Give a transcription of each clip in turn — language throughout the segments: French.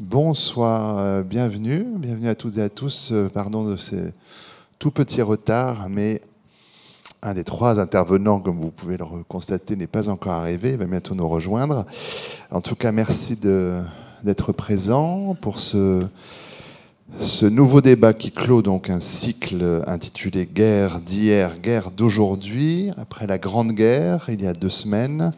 Bonsoir, euh, bienvenue, bienvenue à toutes et à tous. Euh, pardon de ces tout petits retards, mais un des trois intervenants, comme vous pouvez le constater, n'est pas encore arrivé. Il va bientôt nous rejoindre. En tout cas, merci d'être présent pour ce, ce nouveau débat qui clôt donc un cycle intitulé Guerre d'hier, guerre d'aujourd'hui, après la Grande Guerre, il y a deux semaines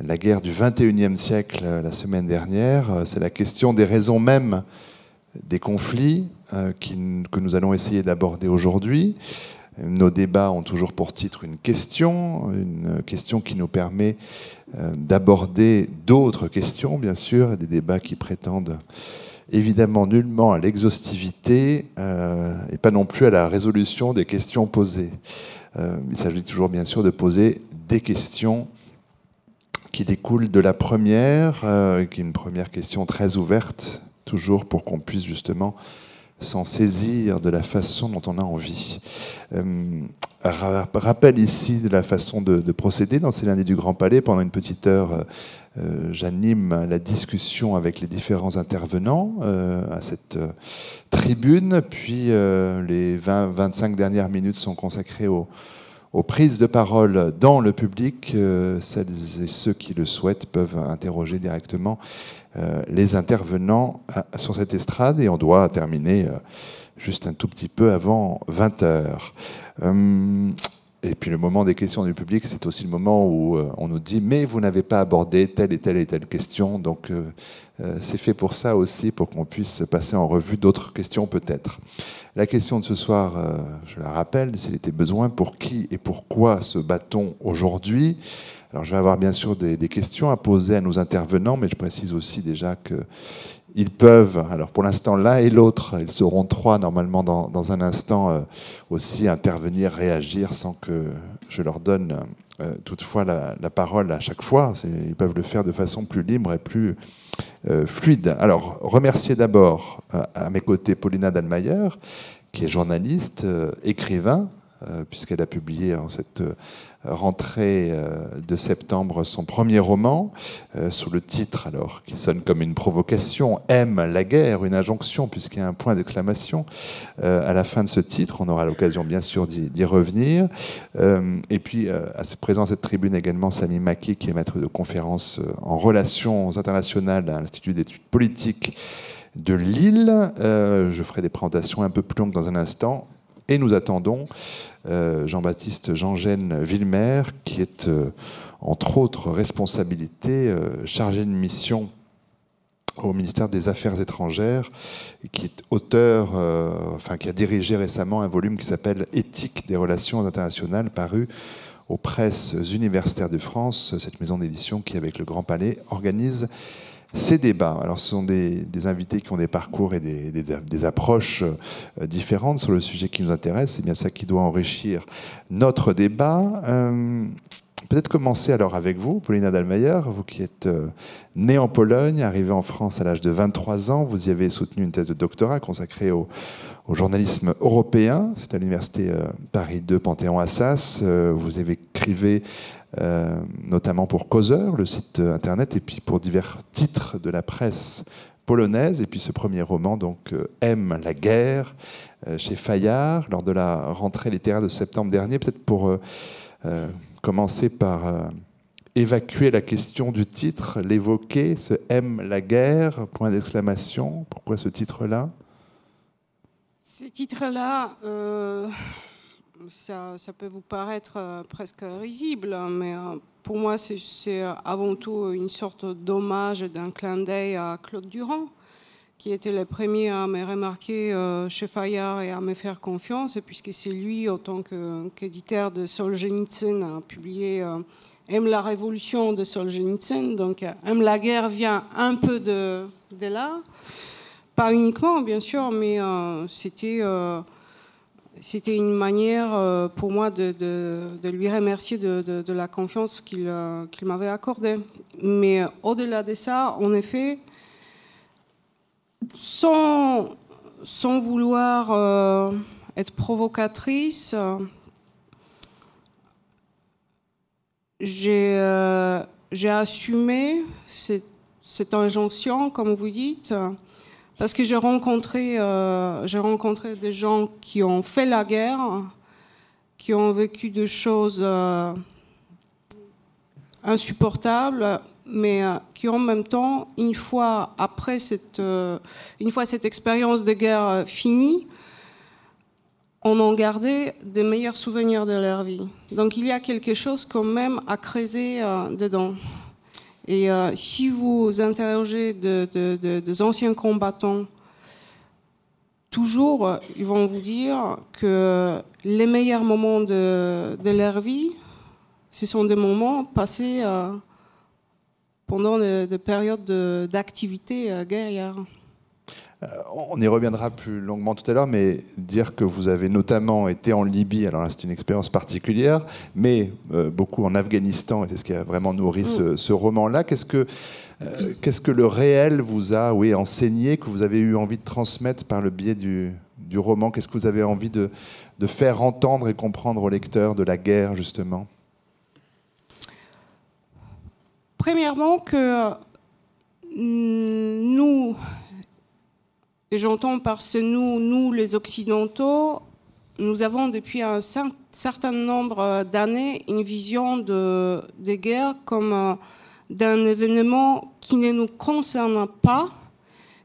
la guerre du 21e siècle euh, la semaine dernière. Euh, c'est la question des raisons mêmes des conflits euh, que nous allons essayer d'aborder aujourd'hui. Nos débats ont toujours pour titre une question, une question qui nous permet d'aborder d'autres questions, bien sûr, des débats qui prétendent évidemment nullement à l'exhaustivité et pas non plus à la résolution des questions posées. il s'agit toujours, bien sûr, de poser des questions qui découle de la première, euh, qui est une première question très ouverte, toujours pour qu'on puisse justement s'en saisir de la façon dont on a envie. Euh, rappel ici de la façon de, procéder dans ces lundis du Grand Palais. Pendant une petite heure, euh, j'anime la discussion avec les différents intervenants à cette tribune, puis les 20-25 dernières minutes sont consacrées au aux prises de parole dans le public. Euh, celles et ceux qui le souhaitent peuvent interroger directement euh, les intervenants sur cette estrade et on doit terminer euh, juste un tout petit peu avant 20 heures. Et puis le moment des questions du public, c'est aussi le moment où on nous dit mais vous n'avez pas abordé telle et telle et telle question. Donc c'est fait pour ça aussi, pour qu'on puisse passer en revue d'autres questions peut-être. La question de ce soir, euh, je la rappelle, s'il était besoin, pour qui et pourquoi se bat-on aujourd'hui? Alors je vais avoir bien sûr des, questions à poser à nos intervenants, mais je précise aussi déjà qu'ils peuvent, alors pour l'instant l'un et l'autre, ils seront trois normalement dans, un instant, euh, aussi intervenir, réagir sans que je leur donne euh, toutefois la, parole à chaque fois. Ils peuvent le faire de façon plus libre et plus euh, fluide. Alors, remercier d'abord à mes côtés Paulina Dalmayer, qui est journaliste, écrivain, puisqu'elle a publié en cette rentrée de septembre son premier roman, sous le titre, alors, qui sonne comme une provocation, Aime la guerre, une injonction, puisqu'il y a un point d'exclamation à la fin de ce titre. On aura l'occasion, bien sûr, d'y revenir. et puis, à présent, cette tribune également, Sami Maki, qui est maître de conférence en relations internationales à l'Institut d'études politiques de Lille. je ferai des présentations un peu plus longues dans un instant. Et nous attendons euh, Jean-Baptiste Jean-Gène Villemer, qui est, euh, entre autres responsabilités, euh, chargé de mission au ministère des Affaires étrangères, et qui est auteur, enfin qui a dirigé récemment un volume qui s'appelle Éthique des relations internationales, paru aux presses universitaires de France, cette maison d'édition qui, avec le Grand Palais, organise ces débats. Alors, ce sont des, invités qui ont des parcours et des, approches euh, différentes sur le sujet qui nous intéresse. C'est bien ça qui doit enrichir notre débat. Euh, peut-être commencer alors avec vous, Paulina Dalmayer, vous qui êtes euh, née en Pologne, arrivée en France à l'âge de 23 ans. Vous y avez soutenu une thèse de doctorat consacrée au, journalisme européen. C'est à l'université Paris 2 Panthéon-Assas. vous avez écrivé euh, notamment pour Causeur, le site internet, et puis pour divers titres de la presse polonaise. Et puis ce premier roman, donc euh, Aime la guerre, euh, chez Fayard, lors de la rentrée littéraire de septembre dernier. Peut-être pour commencer par évacuer la question du titre, l'évoquer, ce Aime la guerre, point d'exclamation. Pourquoi ce titre-là? Ce titre-là ça, peut vous paraître euh, presque risible, mais euh, pour moi, c'est avant tout une sorte d'hommage, d'un clin d'œil à Claude Durand, qui était le premier à me remarquer euh, chez Fayard et à me faire confiance, puisque c'est lui, en tant qu'éditeur de Solzhenitsyn, a publié Aime la révolution de Solzhenitsyn. Donc, Aime la guerre vient un peu de là. Pas uniquement, bien sûr, mais c'était c'était une manière euh, pour moi de, lui remercier de, la confiance euh, qu'il m'avait accordée. Mais au-delà de ça, en effet, sans, vouloir euh, être provocatrice, j'ai assumé cette, cette injonction, comme vous dites, parce que j'ai rencontré, euh, rencontré des gens qui ont fait la guerre, qui ont vécu des choses euh, insupportables, mais euh, qui en même temps, une fois après cette, une fois cette expérience de guerre finie, on en gardé des meilleurs souvenirs de leur vie. Donc il y a quelque chose quand même à creuser dedans. Et euh, si vous interrogez des anciens combattants, toujours, euh, ils vont vous dire que les meilleurs moments de, leur vie, ce sont des moments passés euh, pendant des périodes d'activité guerrière. Euh, on y reviendra plus longuement tout à l'heure, mais dire que vous avez notamment été en Libye, alors là c'est une expérience particulière, mais euh, beaucoup en Afghanistan, et c'est ce qui a vraiment nourri ce, mm. roman-là. Qu'est-ce que, euh, qu'est-ce que le réel vous a oui, enseigné, que vous avez eu envie de transmettre par le biais du, roman? Qu'est-ce que vous avez envie de, de, faire entendre et comprendre aux lecteurs de la guerre, justement? Premièrement, que mm, nous, j'entends par ce nous, nous les Occidentaux, nous avons depuis un certain nombre d'années une vision de, des guerres comme euh, d'un événement qui ne nous concerne pas,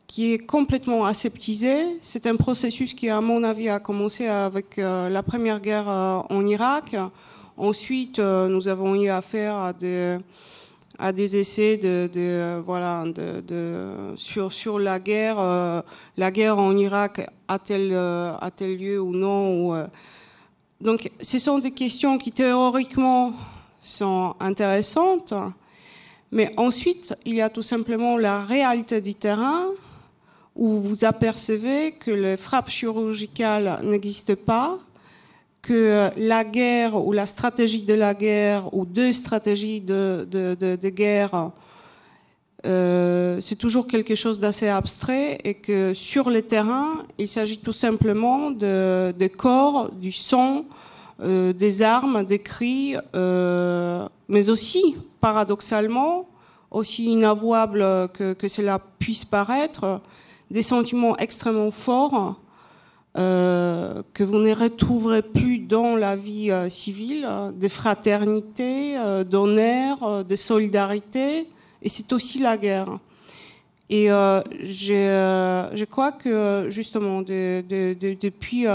qui est complètement aseptisé. C'est un processus qui, à mon avis, a commencé avec euh, la première guerre euh, en Irak. Ensuite, nous avons eu affaire à des à des essais de, de voilà de, sur sur la guerre euh, la guerre en Irak a-t-elle euh, a-t-elle lieu ou non euh. donc ce sont des questions qui théoriquement sont intéressantes mais ensuite il y a tout simplement la réalité du terrain où vous apercevez que les frappes chirurgicales n'existent pas que la guerre ou la stratégie de la guerre ou deux stratégies de, de, guerre, euh, c'est toujours quelque chose d'assez abstrait et que sur le terrain, il s'agit tout simplement de, des corps, du sang, euh, des armes, des cris, euh, mais aussi, paradoxalement, aussi inavouable que, que cela puisse paraître, des sentiments extrêmement forts euh, que vous ne retrouverez plus dans la vie euh, civile, euh, des fraternités, d'honneur, de solidarité, et c'est aussi la guerre. Et je crois que justement, depuis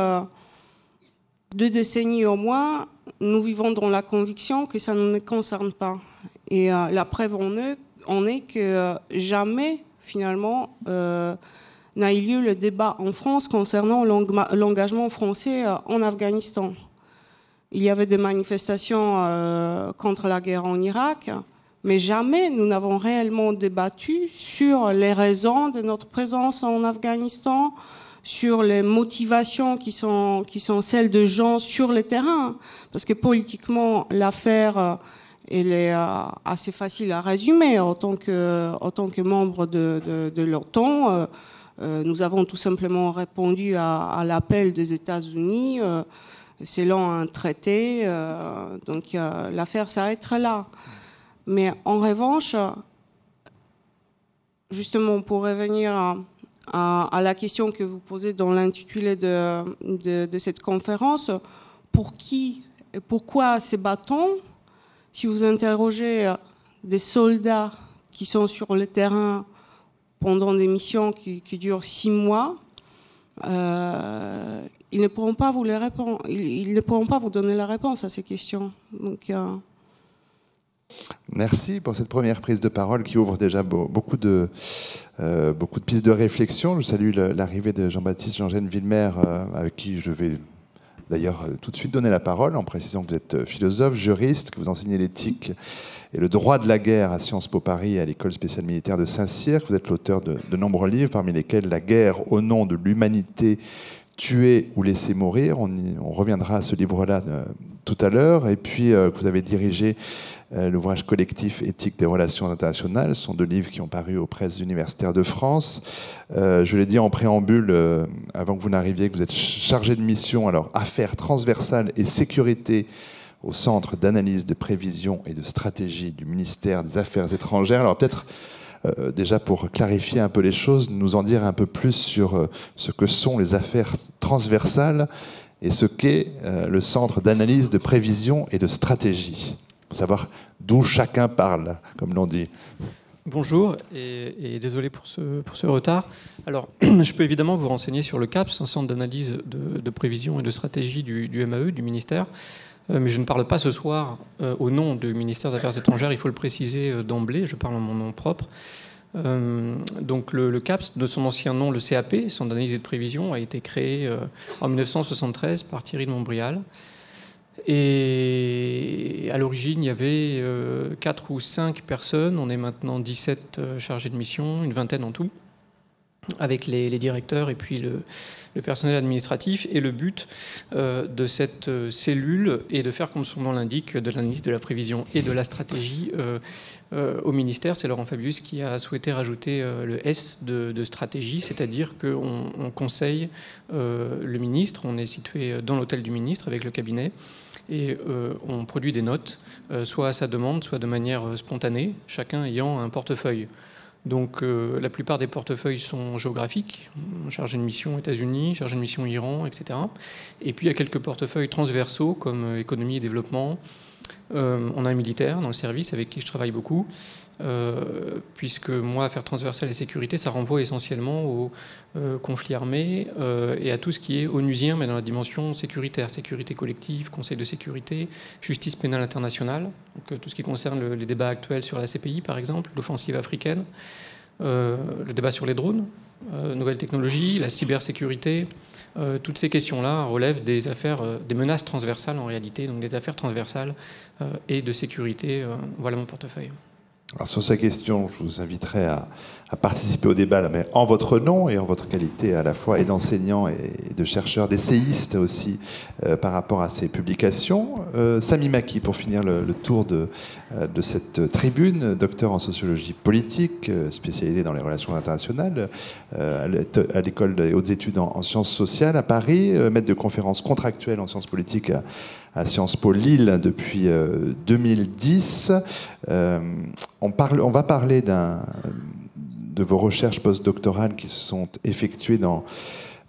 deux décennies au moins, nous vivons dans la conviction que ça ne nous concerne pas. Et la preuve en est que jamais, finalement, n'a eu lieu le débat en France concernant l'engagement français euh, en Afghanistan. Il y avait des manifestations euh, contre la guerre en Irak, mais jamais nous n'avons réellement débattu sur les raisons de notre présence en Afghanistan, sur les motivations qui sont, celles de gens sur le terrain. Parce que politiquement, l'affaire, euh, est assez facile à résumer en tant que, membre de l'OTAN. Euh, nous avons tout simplement répondu à, l'appel des États-Unis euh, selon un traité. Euh, donc l'affaire s'arrêtera là. Mais en revanche, justement pour revenir à, la question que vous posez dans l'intitulé de, de, cette conférence, pour qui et pourquoi ces bâtons Si vous interrogez des soldats qui sont sur le terrain pendant des missions qui, durent six mois, euh, ils ne pourront pas vous les répondre, ils, ne pourront pas vous donner la réponse à ces questions. Euh, Merci pour cette première prise de parole qui ouvre déjà beaucoup de, euh, beaucoup de pistes de réflexion. Je salue l'arrivée de Jean-Baptiste Jean-Gène Villemer, avec qui je vais d'ailleurs tout de suite donner la parole en précisant que vous êtes philosophe, juriste, que vous enseignez l'éthique et le droit de la guerre à Sciences Po Paris et à l'école spéciale militaire de Saint-Cyr. Vous êtes l'auteur de, nombreux livres, parmi lesquels La guerre au nom de l'humanité, tuer ou laisser mourir. On, reviendra à ce livre-là euh, tout à l'heure. Et puis, euh, vous avez dirigé euh, l'ouvrage collectif Éthique des relations internationales. Ce sont deux livres qui ont paru aux presses universitaires de France. je l'ai dit en préambule, avant que vous n'arriviez, que vous êtes chargé de mission, alors affaires transversales et sécurité au Centre d'analyse, de prévision et de stratégie du ministère des Affaires étrangères. Alors peut-être déjà pour clarifier un peu les choses, nous en dire un peu plus sur ce que sont les affaires transversales et ce qu'est le centre d'analyse, de prévision et de stratégie, pour savoir d'où chacun parle, comme l'on dit. Bonjour et, désolé pour ce, retard. Alors, je peux évidemment vous renseigner sur le CAPS, un centre d'analyse de, prévision et de stratégie du, MAE, du ministère, euh, mais je ne parle pas ce soir euh, au nom du ministère des Affaires étrangères, il faut le préciser euh, d'emblée, je parle en mon nom propre. donc le, CAPS, de son ancien nom, le CAP, Centre d'analyse et de prévision, a été créé en 1973 par Thierry de Montbrial. Et à l'origine, il y avait 4 euh, ou 5 personnes. On est maintenant 17 euh, chargés de mission, une vingtaine en tout, avec les, directeurs et puis le, personnel administratif. Et le but euh, de cette cellule est de faire, comme son nom l'indique, de l'analyse de la prévision et de la stratégie au ministère. C'est Laurent Fabius qui a souhaité rajouter le S de, stratégie, c'est-à-dire qu'on conseille le ministre. On est situé dans l'hôtel du ministre avec le cabinet et euh, on produit des notes, euh, soit à sa demande, soit de manière euh, spontanée, chacun ayant un portefeuille. Donc la plupart des portefeuilles sont géographiques, chargé de mission États-Unis, chargé de mission Iran, etc. Et puis il y a quelques portefeuilles transversaux comme économie et développement. on a un militaire dans le service avec qui je travaille beaucoup. Euh, puisque moi, affaires transversales et sécurité, ça renvoie essentiellement aux euh, conflits armés euh, et à tout ce qui est onusien, mais dans la dimension sécuritaire, sécurité collective, Conseil de sécurité, justice pénale internationale, donc tout ce qui concerne les débats actuels sur la CPI, par exemple, l'offensive africaine, le débat sur les drones, nouvelles technologies, la cybersécurité. toutes ces questions-là relèvent des affaires, des menaces transversales en réalité, donc des affaires transversales et de sécurité. voilà mon portefeuille sur ces questions, je vous inviterai à, participer au débat, mais en votre nom et en votre qualité à la fois et d'enseignant et de chercheur, d'essayiste aussi, euh, par rapport à ces publications. Euh, Sami Maki, pour finir le, tour de, euh, de, cette tribune, docteur en sociologie politique, spécialisé dans les relations internationales, à l'école des hautes études en, sciences sociales à Paris, maître de conférences contractuelles en sciences politiques à, à Sciences Po Lille depuis 2010. On, va parler de vos recherches postdoctorales qui se sont effectuées dans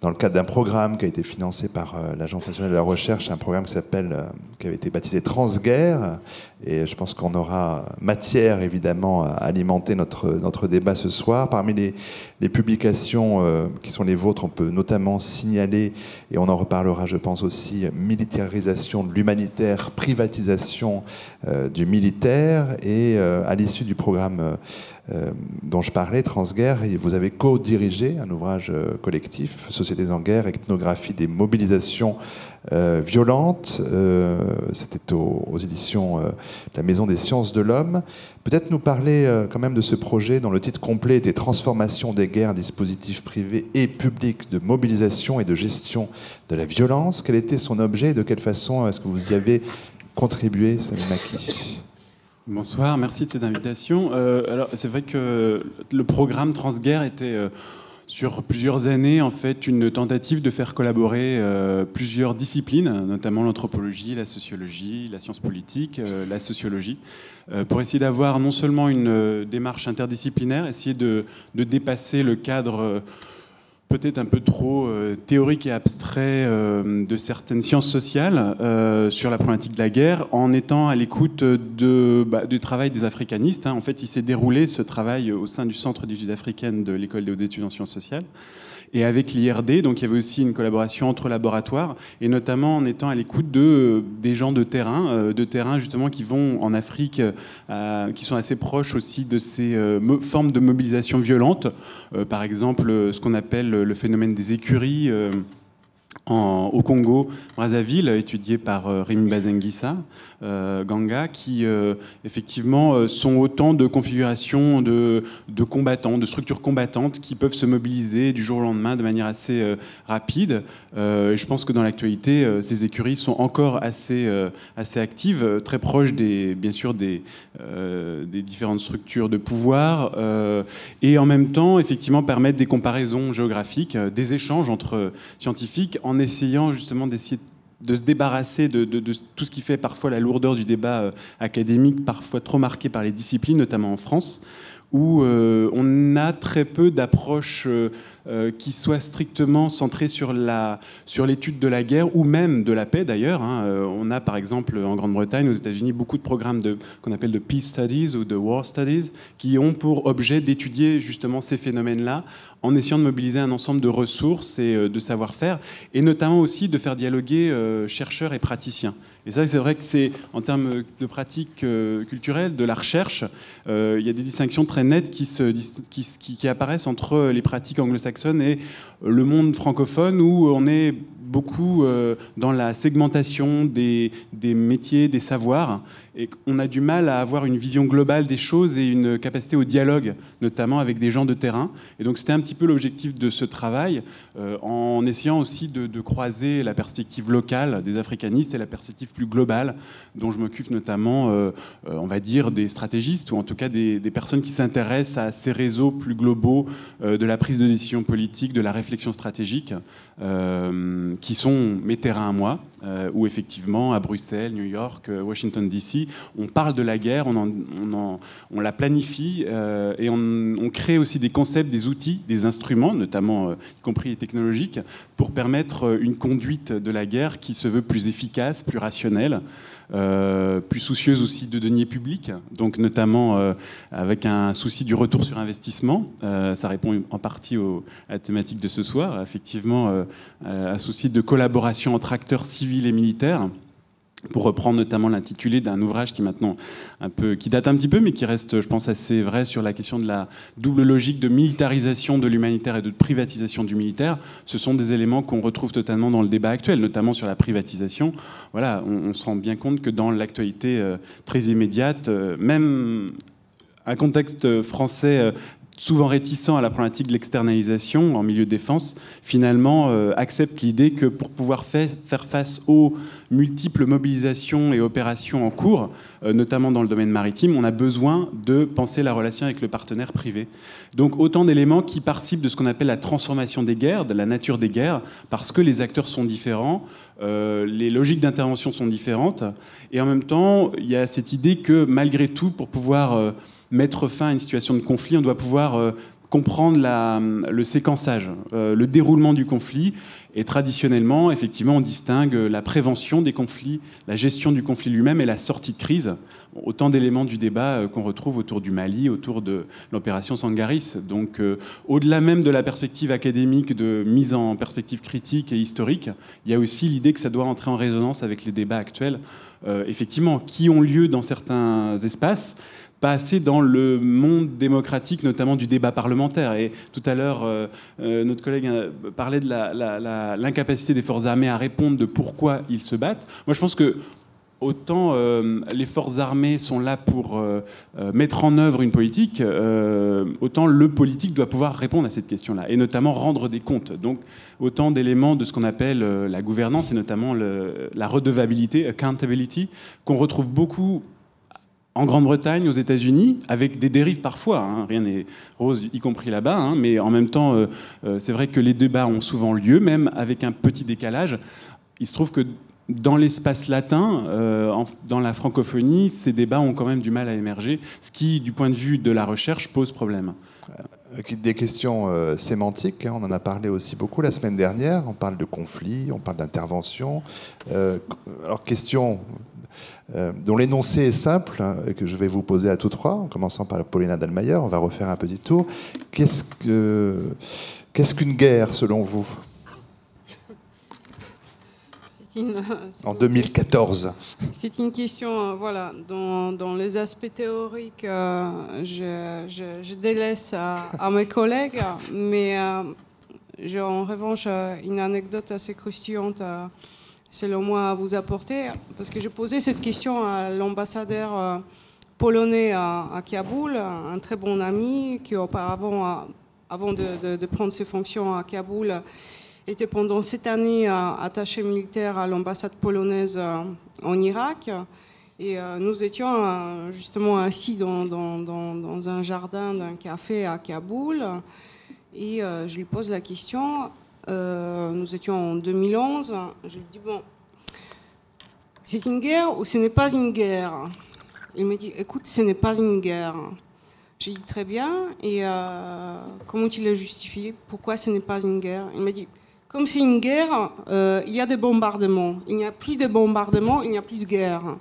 le cadre d'un programme qui a été financé par euh, l'Agence nationale de la recherche, un programme qui s'appelle, euh, qui avait été baptisé Transguerre. Et je pense qu'on aura matière évidemment à alimenter notre, notre débat ce soir. Parmi les, publications euh, qui sont les vôtres, on peut notamment signaler, et on en reparlera je pense aussi, militarisation de l'humanitaire, privatisation du militaire. Et à l'issue du programme euh, dont je parlais, Transguerre, vous avez co-dirigé un ouvrage euh, collectif, Sociétés en guerre, ethnographie des mobilisations euh, violentes. C'était aux, éditions de la Maison des sciences de l'homme. Peut-être nous parler quand même de ce projet dont le titre complet était Transformation des guerres, dispositifs privés et publics de mobilisation et de gestion de la violence. Quel était son objet et de quelle façon est-ce que vous y avez contribué, Sami Maki Bonsoir, merci de cette invitation. Euh, alors, c'est vrai que le programme Transguerre était euh, sur plusieurs années en fait une tentative de faire collaborer euh, plusieurs disciplines, notamment l'anthropologie, la sociologie, la science politique, la sociologie, pour essayer d'avoir non seulement une démarche interdisciplinaire, essayer de dépasser le cadre peut-être un peu trop euh, théorique et abstrait euh, de certaines sciences sociales euh, sur la problématique de la guerre, en étant à l'écoute bah, du travail des africanistes. Hein. En fait, il s'est déroulé ce travail au sein du Centre d'études africaines de l'École des hautes études en sciences sociales et avec l'IRD. Donc il y avait aussi une collaboration entre laboratoires, et notamment en étant à l'écoute de, des gens de terrain, euh, de terrain justement qui vont en Afrique, euh, qui sont assez proches aussi de ces euh, formes de mobilisation violente. par exemple, ce qu'on appelle le phénomène des écuries au Congo, Brazzaville, étudié par euh, euh, Ganga, qui euh, effectivement sont autant de configurations de, combattants, de structures combattantes qui peuvent se mobiliser du jour au lendemain de manière assez rapide. je pense que dans l'actualité, ces écuries sont encore assez, assez actives, très proches des, bien sûr des, des différentes structures de pouvoir, et en même temps, effectivement, permettent des comparaisons géographiques, des échanges entre scientifiques en essayant justement d'essayer de se débarrasser de, tout ce qui fait parfois la lourdeur du débat euh, académique, parfois trop marqué par les disciplines, notamment en France, où on a très peu d'approches qui soient strictement centrées sur l'étude de la guerre ou même de la paix d'ailleurs. Hein. on a par exemple en Grande-Bretagne, aux États-Unis, beaucoup de programmes qu'on appelle de peace studies ou de war studies qui ont pour objet d'étudier justement ces phénomènes-là en essayant de mobiliser un ensemble de ressources et de savoir-faire, et notamment aussi de faire dialoguer chercheurs et praticiens. Et ça, c'est vrai que c'est, en termes de pratiques euh, culturelles, de la recherche, euh, il y a des distinctions très nettes qui, se, qui, qui, apparaissent entre les pratiques anglo-saxonnes et le monde francophone, où on est beaucoup euh, dans la segmentation des, métiers, des savoirs, et on a du mal à avoir une vision globale des choses et une capacité au dialogue, notamment avec des gens de terrain. Et donc c'était un petit peu l'objectif de ce travail, en essayant aussi de, croiser la perspective locale des africanistes et la perspective plus globale, dont je m'occupe notamment, euh, on va dire, des stratégistes, ou en tout cas des, des personnes qui s'intéressent à ces réseaux plus globaux de la prise de décision politique, de la réflexion stratégique qui sont mes terrains à moi, euh, où effectivement, à Bruxelles, New York, euh, Washington, D.C., on parle de la guerre, on, la planifie euh, et on, crée aussi des concepts, des outils, des instruments, notamment y compris technologiques, pour permettre une conduite de la guerre qui se veut plus efficace, plus rationnelle. Euh, plus soucieuse aussi de deniers publics, donc notamment euh, avec un souci du retour sur investissement. Euh, ça répond en partie à la thématique de ce soir, effectivement, un souci de collaboration entre acteurs civils et militaires pour reprendre notamment l'intitulé d'un ouvrage qui maintenant un peu qui date un petit peu mais qui reste je pense assez vrai sur la question de la double logique de militarisation de l'humanitaire et de privatisation du militaire. Ce sont des éléments qu'on retrouve totalement dans le débat actuel notamment sur la privatisation. Voilà on, se rend bien compte que dans l'actualité euh, très immédiate euh, même un contexte français euh, souvent réticent à la problématique de l'externalisation en milieu de défense, finalement euh, accepte l'idée que pour pouvoir faire face aux multiples mobilisations et opérations en cours, euh, notamment dans le domaine maritime, on a besoin de penser la relation avec le partenaire privé. Donc autant d'éléments qui participent de ce qu'on appelle la transformation des guerres, de la nature des guerres, parce que les acteurs sont différents, euh, les logiques d'intervention sont différentes, et en même temps, il y a cette idée que malgré tout, pour pouvoir mettre fin à une situation de conflit, on doit pouvoir euh, comprendre le séquençage, euh, le déroulement du conflit. Et traditionnellement, effectivement, on distingue la prévention des conflits, la gestion du conflit lui-même et la sortie de crise. Autant d'éléments du débat euh, qu'on retrouve autour du Mali, autour de l'opération Sangaris. Donc, au-delà même de la perspective académique de mise en perspective critique et historique, il y a aussi l'idée que ça doit entrer en résonance avec les débats actuels, effectivement, qui ont lieu dans certains espaces pas assez dans le monde démocratique, notamment du débat parlementaire. Et tout à l'heure, euh, euh, notre collègue euh, parlait de l'incapacité des forces armées à répondre de pourquoi ils se battent. Moi, je pense que autant les forces armées sont là pour mettre en œuvre une politique, autant le politique doit pouvoir répondre à cette question-là, et notamment rendre des comptes. Donc autant d'éléments de ce qu'on appelle la gouvernance, et notamment la redevabilité, accountability, qu'on retrouve beaucoup en Grande-Bretagne, aux États-Unis, avec des dérives parfois, hein. rien n'est rose, y compris là-bas, hein. mais en même temps, euh, euh, c'est vrai que les débats ont souvent lieu, même avec un petit décalage. Il se trouve que dans l'espace latin, euh, dans la francophonie, ces débats ont quand même du mal à émerger, ce qui, du point de vue de la recherche, pose problème. Des questions sémantiques, hein. on en a parlé aussi beaucoup la semaine dernière. On parle de conflit, on parle d'intervention. alors, question euh, dont l'énoncé est simple, hein, que je vais vous poser à tous trois, en commençant par Paulina Dalmayer. On va refaire un petit tour. Qu'est-ce qu'une guerre, selon vous? En 2014 C'est une question, euh, voilà, dans, les aspects théoriques, euh, je, délaisse à, mes collègues, mais j'ai en revanche une anecdote assez croustillante selon moi, à vous apporter Parce que j'ai posé cette question à l'ambassadeur euh, polonais à, Kaboul, un très bon ami qui auparavant, avant de, prendre ses fonctions à Kaboul, était pendant cette année euh, attaché militaire à l'ambassade polonaise euh, en Irak. Et nous étions justement assis dans, dans un jardin d'un café à Kaboul. Et je lui pose la question, euh, nous étions en 2011. Je lui dis bon, c'est une guerre ou ce n'est pas une guerre? Il me dit écoute, ce n'est pas une guerre. J'ai dit très bien. Et euh, comment tu l'as justifié? Pourquoi ce n'est pas une guerre? Il m'a dit comme c'est une guerre, euh, il y a des bombardements. Il n'y a plus de bombardements, il n'y a plus de guerre.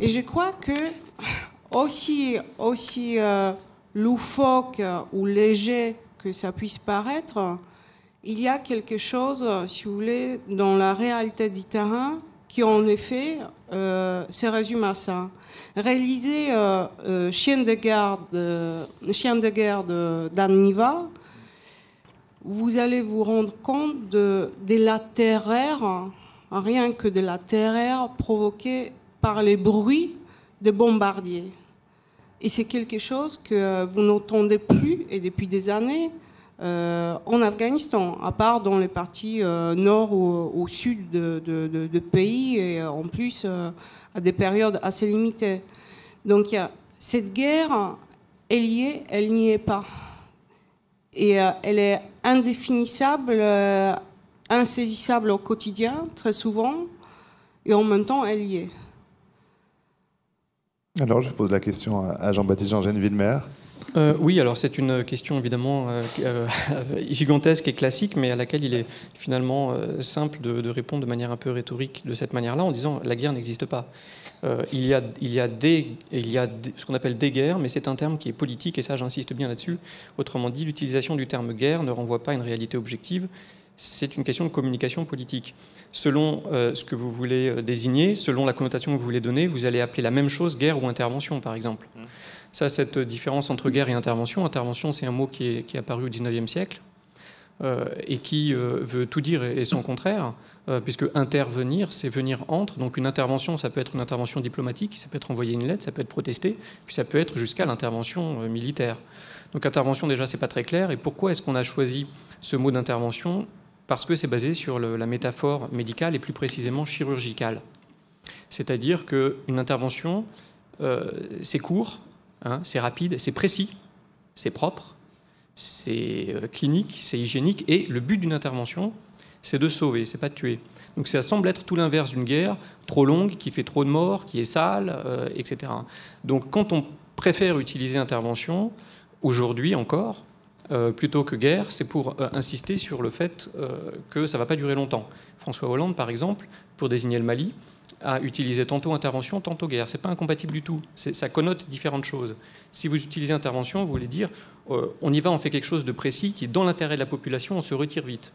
Et je crois que aussi, aussi euh, loufoque ou léger que ça puisse paraître, il y a quelque chose, si vous voulez, dans la réalité du terrain qui en effet euh, se résume à ça. Réaliser euh, euh, Chien de guerre d'Anniva, vous allez vous rendre compte de, de la terreur, rien que de la terreur provoquée par les bruits de bombardiers. Et c'est quelque chose que vous n'entendez plus, et depuis des années, euh, en Afghanistan, à part dans les parties euh, nord ou au sud de, pays, et en plus euh, à des périodes assez limitées. Donc cette guerre, elle y est, elle n'y est pas. Et elle est indéfinissable, insaisissable au quotidien, très souvent, et en même temps, elle y est. Alors, je pose la question à Jean-Baptiste Jean-Gène Villemer. Euh, oui, alors c'est une question évidemment euh, euh, gigantesque et classique, mais à laquelle il est finalement simple de, répondre de manière un peu rhétorique de cette manière-là, en disant la guerre n'existe pas. Il, y a, il, y a des, il y a ce qu'on appelle des guerres, mais c'est un terme qui est politique, et ça j'insiste bien là-dessus. Autrement dit, l'utilisation du terme guerre ne renvoie pas à une réalité objective, c'est une question de communication politique. Selon ce que vous voulez désigner, selon la connotation que vous voulez donner, vous allez appeler la même chose guerre ou intervention, par exemple. Mmh. Ça, cette différence entre guerre et intervention. Intervention, c'est un mot qui est, apparu au XIXe siècle euh, et qui euh, veut tout dire et, son contraire, euh, puisque intervenir, c'est venir entre. Donc une intervention, ça peut être une intervention diplomatique, ça peut être envoyer une lettre, ça peut être protester, puis ça peut être jusqu'à l'intervention militaire. Donc intervention, déjà, c'est pas très clair. Et pourquoi est-ce qu'on a choisi ce mot d'intervention? Parce que c'est basé sur la métaphore médicale et plus précisément chirurgicale. C'est-à-dire qu'une intervention, c'est court, Hein, c'est rapide, c'est précis, c'est propre, c'est euh, clinique, c'est hygiénique, et le but d'une intervention, c'est de sauver, c'est pas de tuer. Donc ça semble être tout l'inverse d'une guerre, trop longue, qui fait trop de morts, qui est sale, euh, etc. Donc quand on préfère utiliser intervention, aujourd'hui encore, euh, plutôt que guerre, c'est pour insister sur le fait que ça ne va pas durer longtemps. François Hollande, par exemple, pour désigner le Mali, à utiliser tantôt intervention, tantôt guerre. C'est pas incompatible du tout. Ça connote différentes choses. Si vous utilisez intervention, vous voulez dire euh, on y va, on fait quelque chose de précis qui est dans l'intérêt de la population, on se retire vite.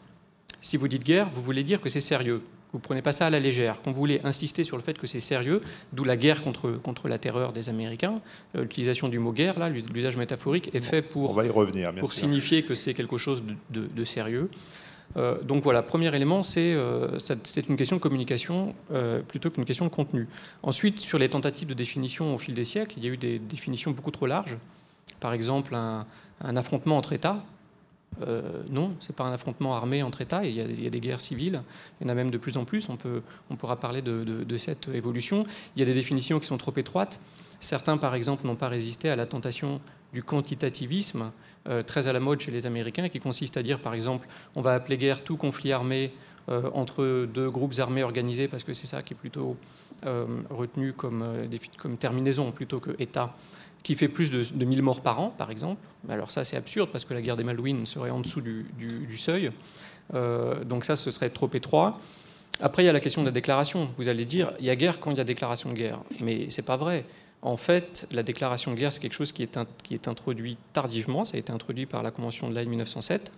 Si vous dites guerre, vous voulez dire que c'est sérieux. Vous prenez pas ça à la légère. Quand vous voulez insister sur le fait que c'est sérieux, d'où la guerre contre, contre la terreur des Américains, euh, l'utilisation du mot guerre, là, l'usage métaphorique est fait pour, on va y revenir, pour signifier que c'est quelque chose de, de sérieux. Euh, donc voilà, premier élément, c'est euh, une question de communication euh, plutôt qu'une question de contenu. Ensuite, sur les tentatives de définition au fil des siècles, il y a eu des définitions beaucoup trop larges. Par exemple, un, affrontement entre États. non, ce n'est pas un affrontement armé entre États, il y, a, des guerres civiles, il y en a même de plus en plus, on, peut, on pourra parler de, de cette évolution. Il y a des définitions qui sont trop étroites. Certains, par exemple, n'ont pas résisté à la tentation du quantitativisme, euh, très à la mode chez les Américains, qui consiste à dire, par exemple, on va appeler guerre tout conflit armé euh, entre deux groupes armés organisés, parce que c'est ça qui est plutôt euh, retenu comme, terminaison plutôt que État qui fait plus de, de 1000 morts par an, par exemple. Alors ça, c'est absurde, parce que la guerre des Malouines serait en dessous du, du seuil. donc ça, ce serait trop étroit. Après, il y a la question de la déclaration. Vous allez dire, il y a guerre quand il y a déclaration de guerre. Mais c'est pas vrai. En fait, la déclaration de guerre, c'est quelque chose qui est, introduit tardivement, ça a été introduit par la Convention de l'Aïe 1907,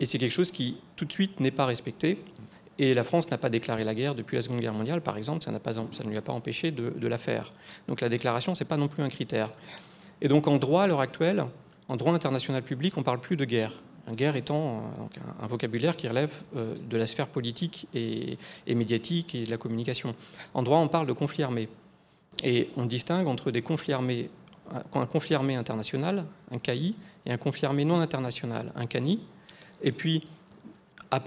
et c'est quelque chose qui tout de suite n'est pas respecté. Et la France n'a pas déclaré la guerre depuis la Seconde Guerre mondiale, par exemple, ça, ne lui a pas empêché de, la faire. Donc la déclaration, ce n'est pas non plus un critère. Et donc en droit, à l'heure actuelle, en droit international public, on ne parle plus de guerre. Guerre étant euh, un, vocabulaire qui relève euh, de la sphère politique et médiatique et de la communication. En droit, on parle de conflit armé. Et on distingue entre des conflits armés, un conflit armé international, un CAI, et un conflit armé non international, un CANI. Et puis,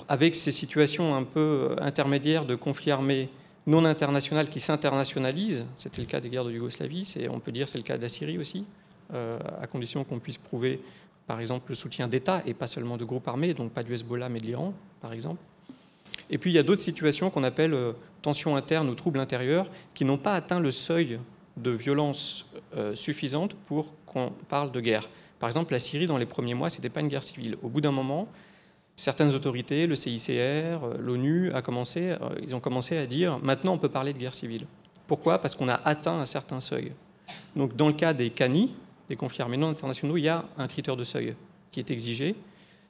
avec ces situations un peu intermédiaires de conflits armés non international qui s'internationalisent, c'était le cas des guerres de Yougoslavie, on peut dire c'est le cas de la Syrie aussi, euh, à condition qu'on puisse prouver, par exemple, le soutien d'États et pas seulement de groupes armés, donc pas du Hezbollah mais de l'Iran, par exemple. Et puis il y a d'autres situations qu'on appelle euh, tensions internes ou troubles intérieurs qui n'ont pas atteint le seuil de violence euh, suffisante pour qu'on parle de guerre. Par exemple, la Syrie, dans les premiers mois, ce n'était pas une guerre civile. Au bout d'un moment, certaines autorités, le CICR, euh, l'ONU, ils ont commencé à dire maintenant on peut parler de guerre civile. Pourquoi? Parce qu'on a atteint un certain seuil. Donc dans le cas des CANI, des conflits armés non internationaux, il y a un critère de seuil qui est exigé.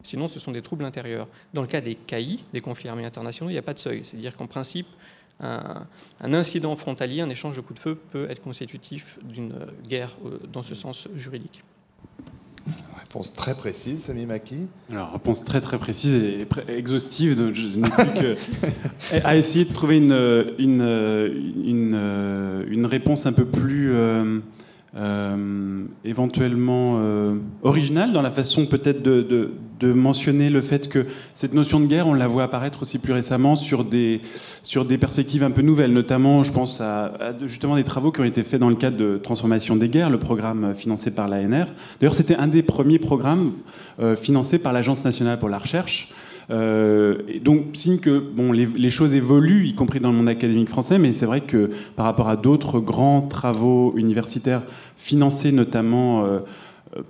Sinon, ce sont des troubles intérieurs. Dans le cas des CAI, des conflits armés internationaux, il n'y a pas de seuil. C'est-à-dire qu'en principe, un, incident frontalier, un échange de coups de feu peut être constitutif d'une guerre euh, dans ce sens juridique. Réponse très précise, Sami Maki. Alors, réponse très très précise et exhaustive. Donc je n'ai plus à essayer de trouver une, une, une, une réponse un peu plus. Euh, euh, éventuellement euh, original dans la façon peut-être de, mentionner le fait que cette notion de guerre, on la voit apparaître aussi plus récemment sur des, sur des perspectives un peu nouvelles, notamment je pense à, justement des travaux qui ont été faits dans le cadre de Transformation des guerres, le programme financé par l'ANR. D'ailleurs c'était un des premiers programmes euh, financés par l'Agence nationale pour la recherche. Euh, donc, signe que les, choses évoluent, y compris dans le monde académique français, mais c'est vrai que par rapport à d'autres grands travaux universitaires financés notamment euh,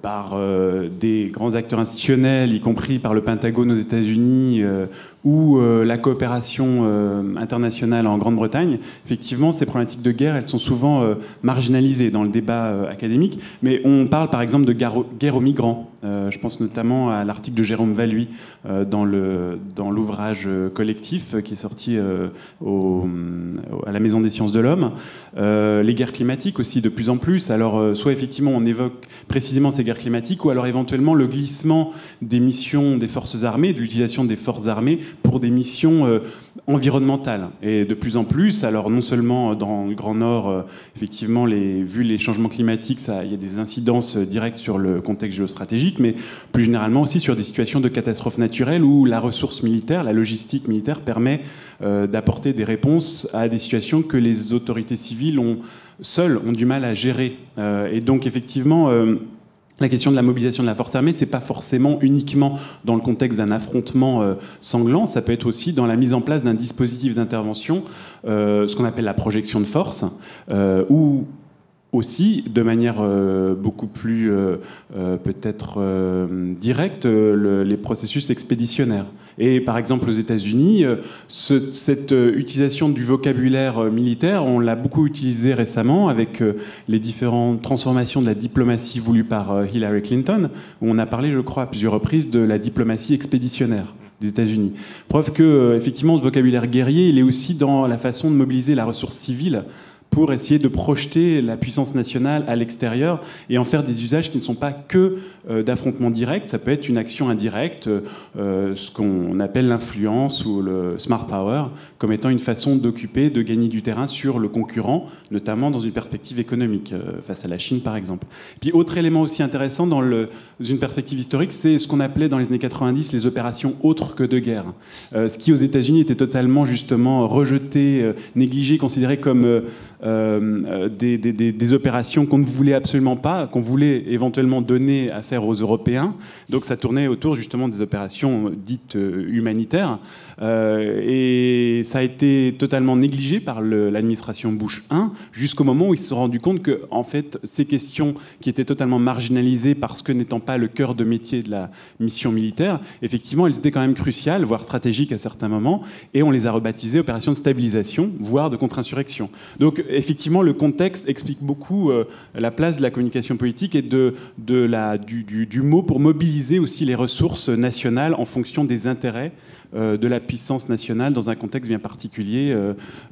par euh, des grands acteurs institutionnels, y compris par le Pentagone aux États-Unis ou la coopération internationale en Grande-Bretagne, effectivement, ces problématiques de guerre, elles sont souvent marginalisées dans le débat académique. Mais on parle par exemple de guerre aux migrants. Euh, je pense notamment à l'article de Jérôme Valuy euh, dans, l'ouvrage collectif qui est sorti euh, à la Maison des sciences de l'homme. les guerres climatiques aussi de plus en plus. Alors soit effectivement on évoque précisément ces guerres climatiques ou alors éventuellement le glissement des missions des forces armées, de l'utilisation des forces armées pour des missions environnementales. Et de plus en plus, alors non seulement dans le Grand Nord, effectivement, les, vu les changements climatiques, ça, il y a des incidences directes sur le contexte géostratégique, mais plus généralement aussi sur des situations de catastrophes naturelles où la ressource militaire, la logistique militaire permet euh, d'apporter des réponses à des situations que les autorités civiles ont, seules ont du mal à gérer. Euh, et donc effectivement, euh, la question de la mobilisation de la force armée, c'est pas forcément uniquement dans le contexte d'un affrontement sanglant, ça peut être aussi dans la mise en place d'un dispositif d'intervention, ce qu'on appelle la projection de force, où aussi, de manière euh, beaucoup plus euh, euh, peut-être directe, les processus expéditionnaires. Et par exemple aux États-Unis, cette utilisation du vocabulaire militaire, on l'a beaucoup utilisé récemment avec les différentes transformations de la diplomatie voulue par Hillary Clinton, où on a parlé, je crois, à plusieurs reprises de la diplomatie expéditionnaire des États-Unis. Preuve que, effectivement, ce vocabulaire guerrier, il est aussi dans la façon de mobiliser la ressource civile pour essayer de projeter la puissance nationale à l'extérieur et en faire des usages qui ne sont pas que euh, d'affrontements directs. Ça peut être une action indirecte, euh, ce qu'on appelle l'influence ou le smart power, comme étant une façon d'occuper, de gagner du terrain sur le concurrent, notamment dans une perspective économique, euh, face à la Chine par exemple. Puis autre élément aussi intéressant dans, une perspective historique, c'est ce qu'on appelait dans les années 90 les opérations autres que de guerre, ce qui aux États-Unis était totalement justement rejeté, négligé, considéré comme euh, des, des, opérations qu'on ne voulait absolument pas, qu'on voulait éventuellement donner à faire aux Européens. Donc ça tournait autour justement des opérations dites euh, humanitaires. Euh, et ça a été totalement négligé par l'administration Bush 1 jusqu'au moment où ils se sont rendus compte que en fait ces questions qui étaient totalement marginalisées parce que n'étant pas le cœur de métier de la mission militaire, effectivement elles étaient quand même cruciales, voire stratégiques à certains moments, et on les a rebaptisées opérations de stabilisation, voire de contre-insurrection. Donc effectivement, le contexte explique beaucoup euh, la place de la communication politique et de, du, mot pour mobiliser aussi les ressources nationales en fonction des intérêts de la puissance nationale dans un contexte bien particulier,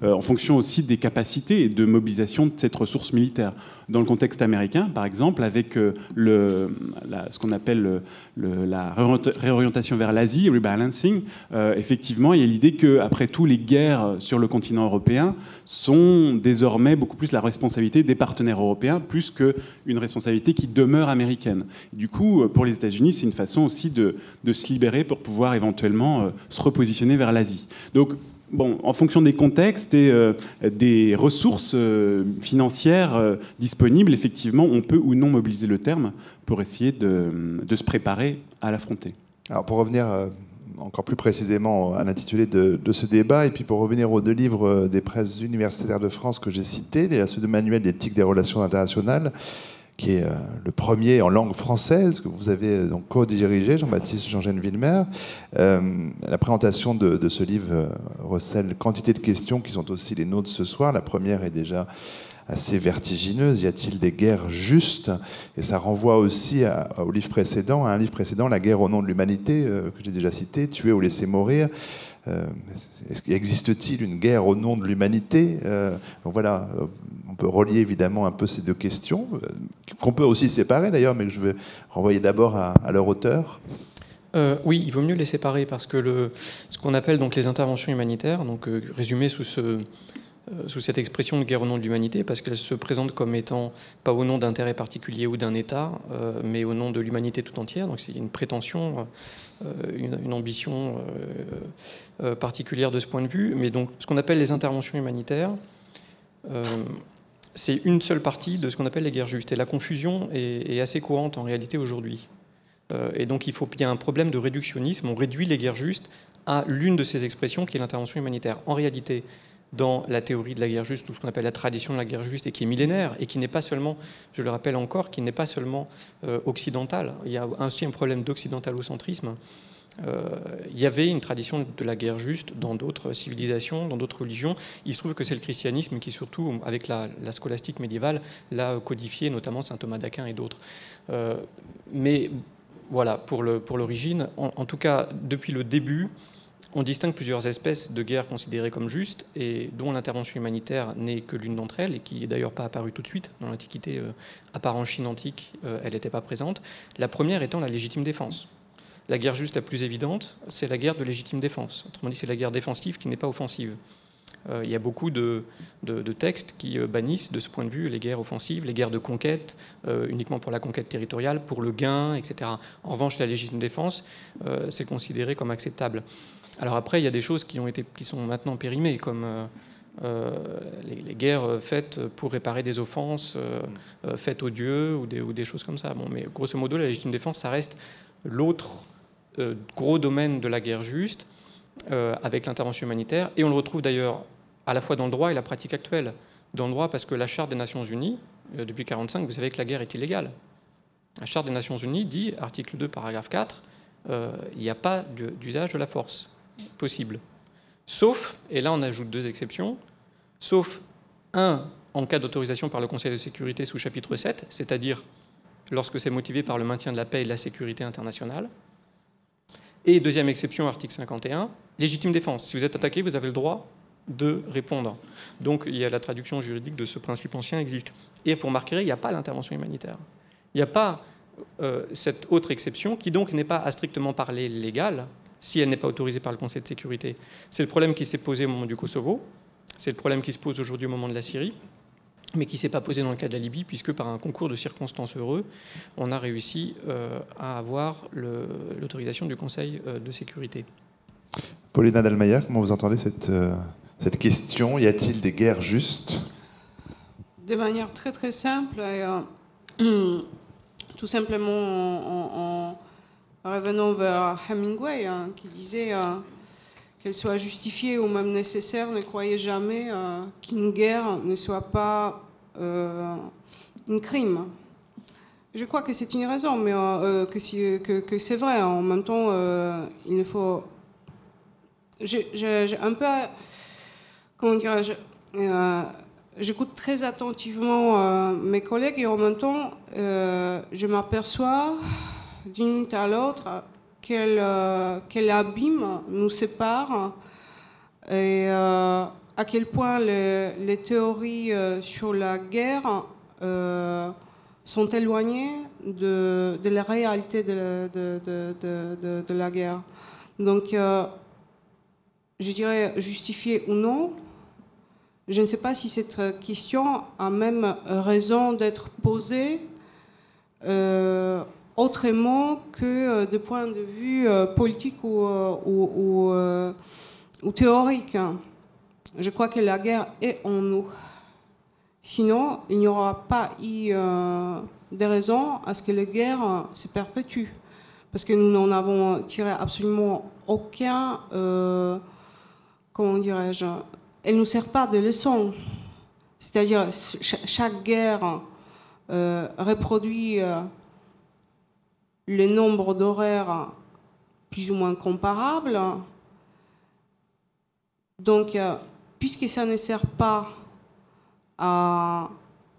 euh, en fonction aussi des capacités de mobilisation de cette ressource militaire. Dans le contexte américain, par exemple, avec le, ce qu'on appelle la réorientation vers l'Asie, rebalancing, effectivement, il y a l'idée qu'après tout, les guerres sur le continent européen sont désormais beaucoup plus la responsabilité des partenaires européens, plus qu'une responsabilité qui demeure américaine. du coup, pour les États-Unis, c'est une façon aussi de, se libérer pour pouvoir éventuellement euh, se repositionner vers l'Asie. Donc, Bon, en fonction des contextes et euh, des ressources euh, financières disponibles, effectivement, on peut ou non mobiliser le terme pour essayer de, de se préparer à l'affronter. Alors, pour revenir encore plus précisément à l'intitulé de, ce débat. Et puis pour revenir aux deux livres des presses universitaires de France que j'ai cités, ceux de Manuel d'éthique des relations internationales, qui est le premier en langue française, que vous avez donc co-dirigé, Jean-Baptiste Jean-Gène Villemer. la présentation de, ce livre recèle quantité de questions qui sont aussi les nôtres ce soir. La première est déjà assez vertigineuse. Y a-t-il des guerres justes? Et ça renvoie aussi au livre précédent, à un livre précédent, La guerre au nom de l'humanité, euh, que j'ai déjà cité, Tuer ou laisser mourir. Euh, Existe-t-il une guerre au nom de l'humanité euh, voilà, euh, on peut relier évidemment un peu ces deux questions, qu'on peut aussi séparer d'ailleurs, mais que je vais renvoyer d'abord à, leur auteur. oui, il vaut mieux les séparer parce que ce qu'on appelle donc les interventions humanitaires, donc résumé sous ce, sous cette expression de guerre au nom de l'humanité, parce qu'elle se présente comme étant pas au nom d'intérêt particulier ou d'un État, mais au nom de l'humanité tout entière. Donc c'est une prétention, euh, une, ambition particulière de ce point de vue. Mais donc ce qu'on appelle les interventions humanitaires, c'est une seule partie de ce qu'on appelle les guerres justes. Et la confusion est, assez courante en réalité aujourd'hui. et donc il faut il y a un problème de réductionnisme. On réduit les guerres justes à l'une de ces expressions qui est l'intervention humanitaire. En réalité, dans la théorie de la guerre juste, ou ce qu'on appelle la tradition de la guerre juste, et qui est millénaire, et qui n'est pas seulement, je le rappelle encore, qui n'est pas seulement euh, occidentale. Il y a aussi un problème d'occidentalocentrisme. Euh, il y avait une tradition de la guerre juste dans d'autres civilisations, dans d'autres religions. Il se trouve que c'est le christianisme qui, surtout avec la, scolastique médiévale, l'a codifié, notamment saint Thomas d'Aquin et d'autres. Euh, mais voilà, pour l'origine, en, tout cas, depuis le début, on distingue plusieurs espèces de guerres considérées comme justes et dont l'intervention humanitaire n'est que l'une d'entre elles et qui n'est d'ailleurs pas apparue tout de suite. Dans l'Antiquité, euh, à part en Chine antique, euh, elle n'était pas présente. La première étant la légitime défense. La guerre juste la plus évidente, c'est la guerre de légitime défense. Autrement dit, c'est la guerre défensive qui n'est pas offensive. Euh, il y a beaucoup de, textes qui bannissent de ce point de vue les guerres offensives, les guerres de conquête, uniquement pour la conquête territoriale, pour le gain, etc. En revanche, la légitime défense, c'est considéré comme acceptable. Alors après, il y a des choses qui, sont maintenant périmées, comme euh, euh, les, guerres faites pour réparer des offenses euh, faites aux dieux ou des, choses comme ça. Mais grosso modo, la légitime défense, ça reste l'autre gros domaine de la guerre juste, avec l'intervention humanitaire. Et on le retrouve d'ailleurs à la fois dans le droit et la pratique actuelle. Dans le droit, parce que la Charte des Nations Unies, depuis 1945, vous savez que la guerre est illégale. La Charte des Nations Unies dit, article 2, paragraphe 4, il n'y a pas d'usage de la force possible. Sauf, et là on ajoute deux exceptions, sauf un en cas d'autorisation par le Conseil de sécurité sous chapitre 7, c'est-à-dire lorsque c'est motivé par le maintien de la paix et de la sécurité internationale. Et deuxième exception, article 51, légitime défense. Si vous êtes attaqué, vous avez le droit de répondre. Donc il y a la traduction juridique de ce principe ancien existe. Et pour marquer, il n'y a pas l'intervention humanitaire. Il n'y a pas euh, cette autre exception qui donc n'est pas à strictement parler légale, si elle n'est pas autorisée par le Conseil de sécurité. C'est le problème qui s'est posé au moment du Kosovo, c'est le problème qui se pose aujourd'hui au moment de la Syrie, mais qui ne s'est pas posé dans le cas de la Libye, puisque par un concours de circonstances heureux, on a réussi euh, à avoir l'autorisation du Conseil euh, de sécurité. Paulina Dalmayer, comment vous entendez cette, euh, cette question? Y a-t-il des guerres justes? De manière très très simple, tout simplement en Revenons vers Hemingway, hein, qui disait euh, qu'elle soit justifiée ou même nécessaire, ne croyez jamais euh, qu'une guerre ne soit pas euh, un crime. Je crois que c'est une raison, mais que, que, c'est vrai. En même temps, il ne faut. J'ai un peu. Comment dirais-je J'écoute très attentivement mes collègues et en même temps, je m'aperçois d'une à l'autre, quel, euh, abîme nous sépare et euh, à quel point les, théories euh, sur la guerre sont éloignées de, de, la réalité de, de, de la guerre. Donc, je dirais justifié ou non, je ne sais pas si cette question a même raison d'être posée autrement que euh, de point de vue euh, politique ou, euh, ou, théorique. Je crois que la guerre est en nous. Sinon, il n'y aura pas eu de raison à ce que la guerre se perpétue. parce que nous n'en avons tiré absolument aucun, euh, comment dirais-je, elle ne nous sert pas de leçon. C'est-à-dire, chaque guerre euh, reproduit euh, le nombre d'horaires plus ou moins comparables. Donc, puisque ça ne sert pas à,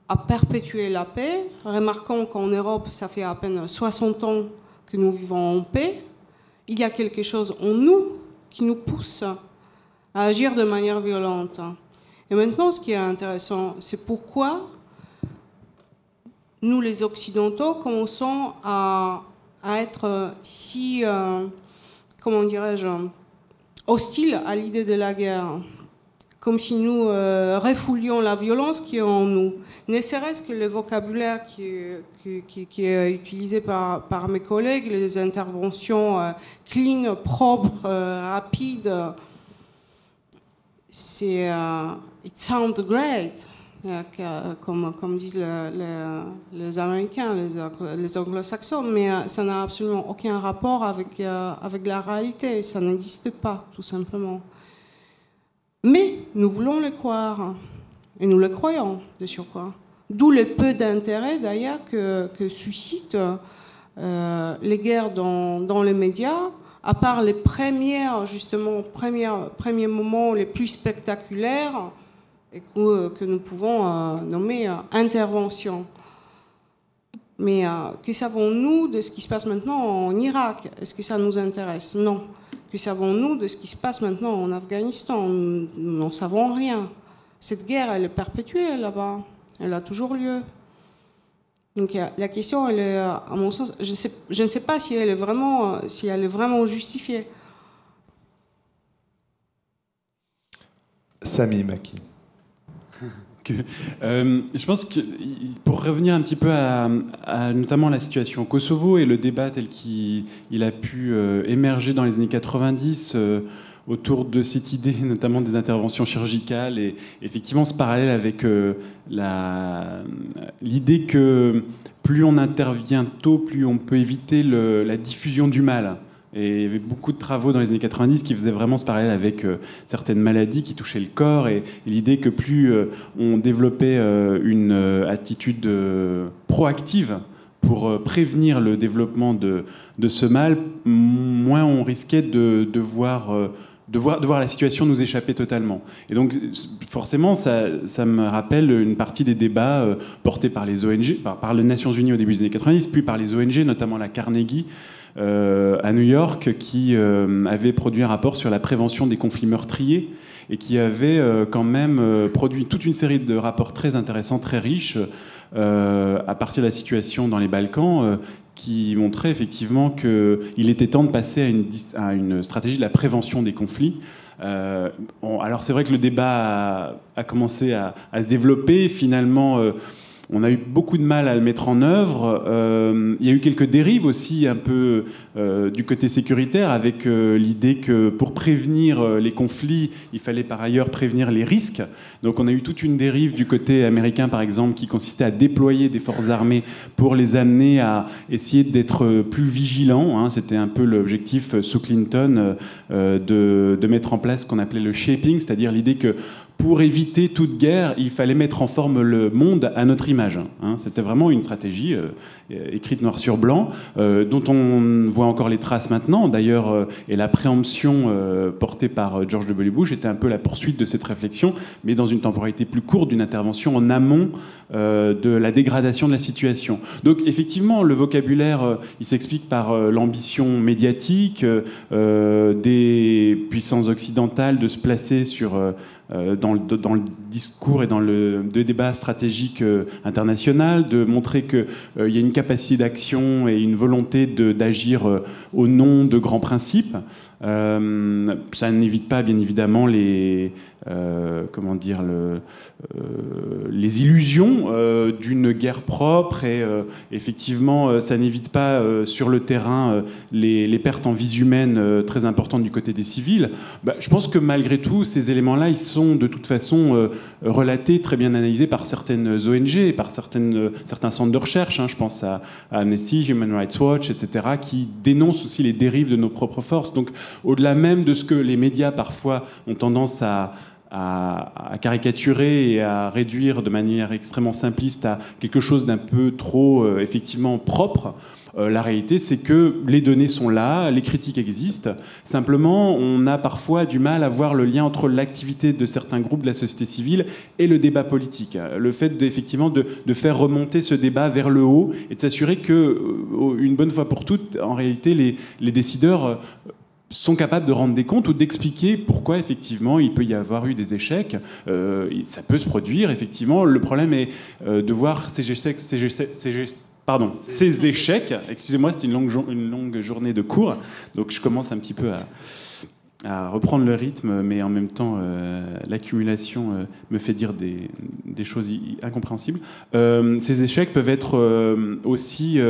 à perpétuer la paix, remarquons qu'en Europe, ça fait à peine 60 ans que nous vivons en paix, il y a quelque chose en nous qui nous pousse à agir de manière violente. Et maintenant, ce qui est intéressant, c'est pourquoi nous, les Occidentaux, commençons à, être si, euh, comment dirais-je, hostiles à l'idée de la guerre comme si nous euh, refoulions la violence qui est en nous. Ne serait-ce que le vocabulaire qui, est utilisé par, mes collègues, les interventions euh, clean, propres, euh, rapides, c'est it sounds great, comme, comme disent les Américains, les, anglo-saxons, mais ça n'a absolument aucun rapport avec, avec la réalité, ça n'existe pas, tout simplement. Mais nous voulons le croire, et nous le croyons de surcroît. D'où le peu d'intérêt d'ailleurs que, suscitent euh, les guerres dans, les médias, à part les premières, justement, premiers moments les plus spectaculaires et que, nous pouvons euh, nommer euh, intervention. Mais que savons-nous de ce qui se passe maintenant en Irak? Est-ce que ça nous intéresse? Non. Que savons-nous de ce qui se passe maintenant en Afghanistan? Nous n'en savons rien. Cette guerre, elle est perpétuée là-bas. Elle a toujours lieu. Donc la question, elle est, à mon sens, je ne sais pas si elle est vraiment, si elle est vraiment justifiée. Sami Maki. Euh, je pense que pour revenir un petit peu à, notamment la situation au Kosovo et le débat tel qu'il a pu euh, émerger dans les années 90 euh, autour de cette idée notamment des interventions chirurgicales et effectivement ce parallèle avec l'idée que plus on intervient tôt, plus on peut éviter la diffusion du mal. Et il y avait beaucoup de travaux dans les années 90 qui faisaient vraiment ce parallèle avec euh, certaines maladies qui touchaient le corps et, l'idée que plus euh, on développait euh, une attitude proactive pour prévenir le développement de, ce mal, moins on risquait de, voir la situation nous échapper totalement. Et donc, forcément, ça, me rappelle une partie des débats portés par les ONG, par, les Nations Unies au début des années 90, puis par les ONG, notamment la Carnegie, à New York qui euh, avait produit un rapport sur la prévention des conflits meurtriers et qui avait euh, quand même produit toute une série de rapports très intéressants, très riches, à partir de la situation dans les Balkans, qui montraient effectivement qu'il était temps de passer à une, stratégie de la prévention des conflits. alors c'est vrai que le débat a, commencé à, se développer. Finalement, on a eu beaucoup de mal à le mettre en œuvre. Euh, il y a eu quelques dérives aussi un peu euh, du côté sécuritaire avec euh, l'idée que pour prévenir les conflits, il fallait par ailleurs prévenir les risques. Donc on a eu toute une dérive du côté américain par exemple qui consistait à déployer des forces armées pour les amener à essayer d'être plus vigilants. Hein. C'était un peu l'objectif sous Clinton de, de mettre en place ce qu'on appelait le shaping, c'est-à-dire l'idée que pour éviter toute guerre, il fallait mettre en forme le monde à notre image. Hein. C'était vraiment une stratégie euh, écrite noir sur blanc, euh, dont on voit encore les traces maintenant. D'ailleurs, euh, et la préemption portée par George W. Bush était un peu la poursuite de cette réflexion, mais dans une temporalité plus courte d'une intervention en amont de la dégradation de la situation. Donc effectivement, le vocabulaire, il s'explique par l'ambition médiatique des puissances occidentales de se placer sur dans le, dans, le, discours et dans le, débat stratégique euh, international, de montrer qu'il euh, y a une capacité d'action et une volonté d'agir au nom de grands principes. ça n'évite pas, bien évidemment, les, comment dire, le, les illusions d'une guerre propre et effectivement, ça n'évite pas sur le terrain les, pertes en vies humaines très importantes du côté des civils. Bah, je pense que malgré tout, ces éléments-là, ils sont de toute façon relatés, très bien analysés par certaines ONG, par certains centres de recherche. Hein. je pense à Amnesty, Human Rights Watch, etc., qui dénoncent aussi les dérives de nos propres forces. Donc, au-delà même de ce que les médias parfois ont tendance à, caricaturer et à réduire de manière extrêmement simpliste à quelque chose d'un peu trop euh, effectivement propre. Euh, la réalité, c'est que les données sont là, les critiques existent. Simplement, on a parfois du mal à voir le lien entre l'activité de certains groupes de la société civile et le débat politique. Le fait effectivement de, faire remonter ce débat vers le haut et de s'assurer que, euh, une bonne fois pour toutes, en réalité, les, décideurs euh, sont capables de rendre des comptes ou d'expliquer pourquoi effectivement il peut y avoir eu des échecs. ça peut se produire effectivement. Le problème est de voir ces échecs, échecs. Excusez-moi, c'était une longue, une longue journée de cours, donc je commence un petit peu à, reprendre le rythme, mais en même temps, euh, l'accumulation euh, me fait dire des, choses incompréhensibles. Euh, ces échecs peuvent être aussi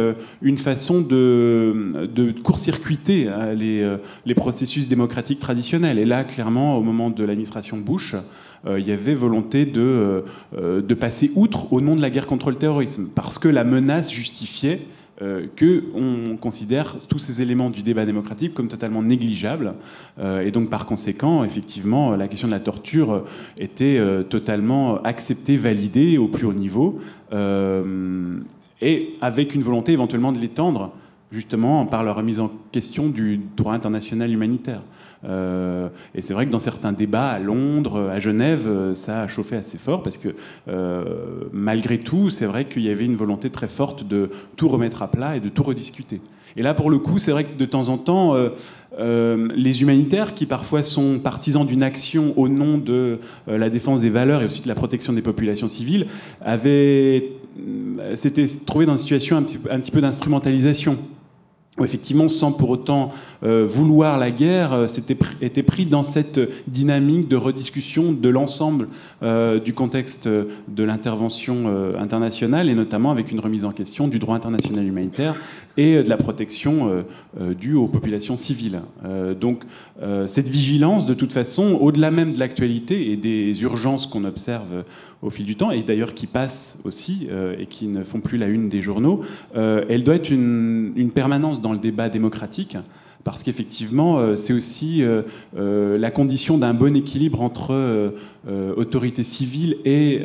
une façon de, court-circuiter les, processus démocratiques traditionnels. Et là, clairement, au moment de l'administration Bush, il y avait volonté de, de passer outre au nom de la guerre contre le terrorisme, parce que la menace justifiait euh, qu'on considère tous ces éléments du débat démocratique comme totalement négligeables. et donc, par conséquent, effectivement, la question de la torture était totalement acceptée, validée au plus haut niveau, et avec une volonté éventuellement de l'étendre, justement, par la remise en question du droit international humanitaire. Euh, et c'est vrai que dans certains débats à Londres, à Genève, euh, ça a chauffé assez fort parce que euh, malgré tout, c'est vrai qu'il y avait une volonté très forte de tout remettre à plat et de tout rediscuter. Et là, pour le coup, c'est vrai que de temps en temps, les humanitaires, qui parfois sont partisans d'une action au nom de la défense des valeurs et aussi de la protection des populations civiles, avaient s'étaient trouvés dans une situation un petit, peu d'instrumentalisation effectivement, sans pour autant euh, vouloir la guerre, euh, était pris dans cette dynamique de rediscussion de l'ensemble euh, du contexte de l'intervention internationale, et notamment avec une remise en question du droit international humanitaire et de la protection due aux populations civiles. donc cette vigilance, de toute façon, au-delà même de l'actualité et des urgences qu'on observe au fil du temps, et d'ailleurs qui passent aussi et qui ne font plus la une des journaux, elle doit être une, permanence dans le débat démocratique parce qu'effectivement, euh, c'est aussi euh, euh, la condition d'un bon équilibre entre autorité civile et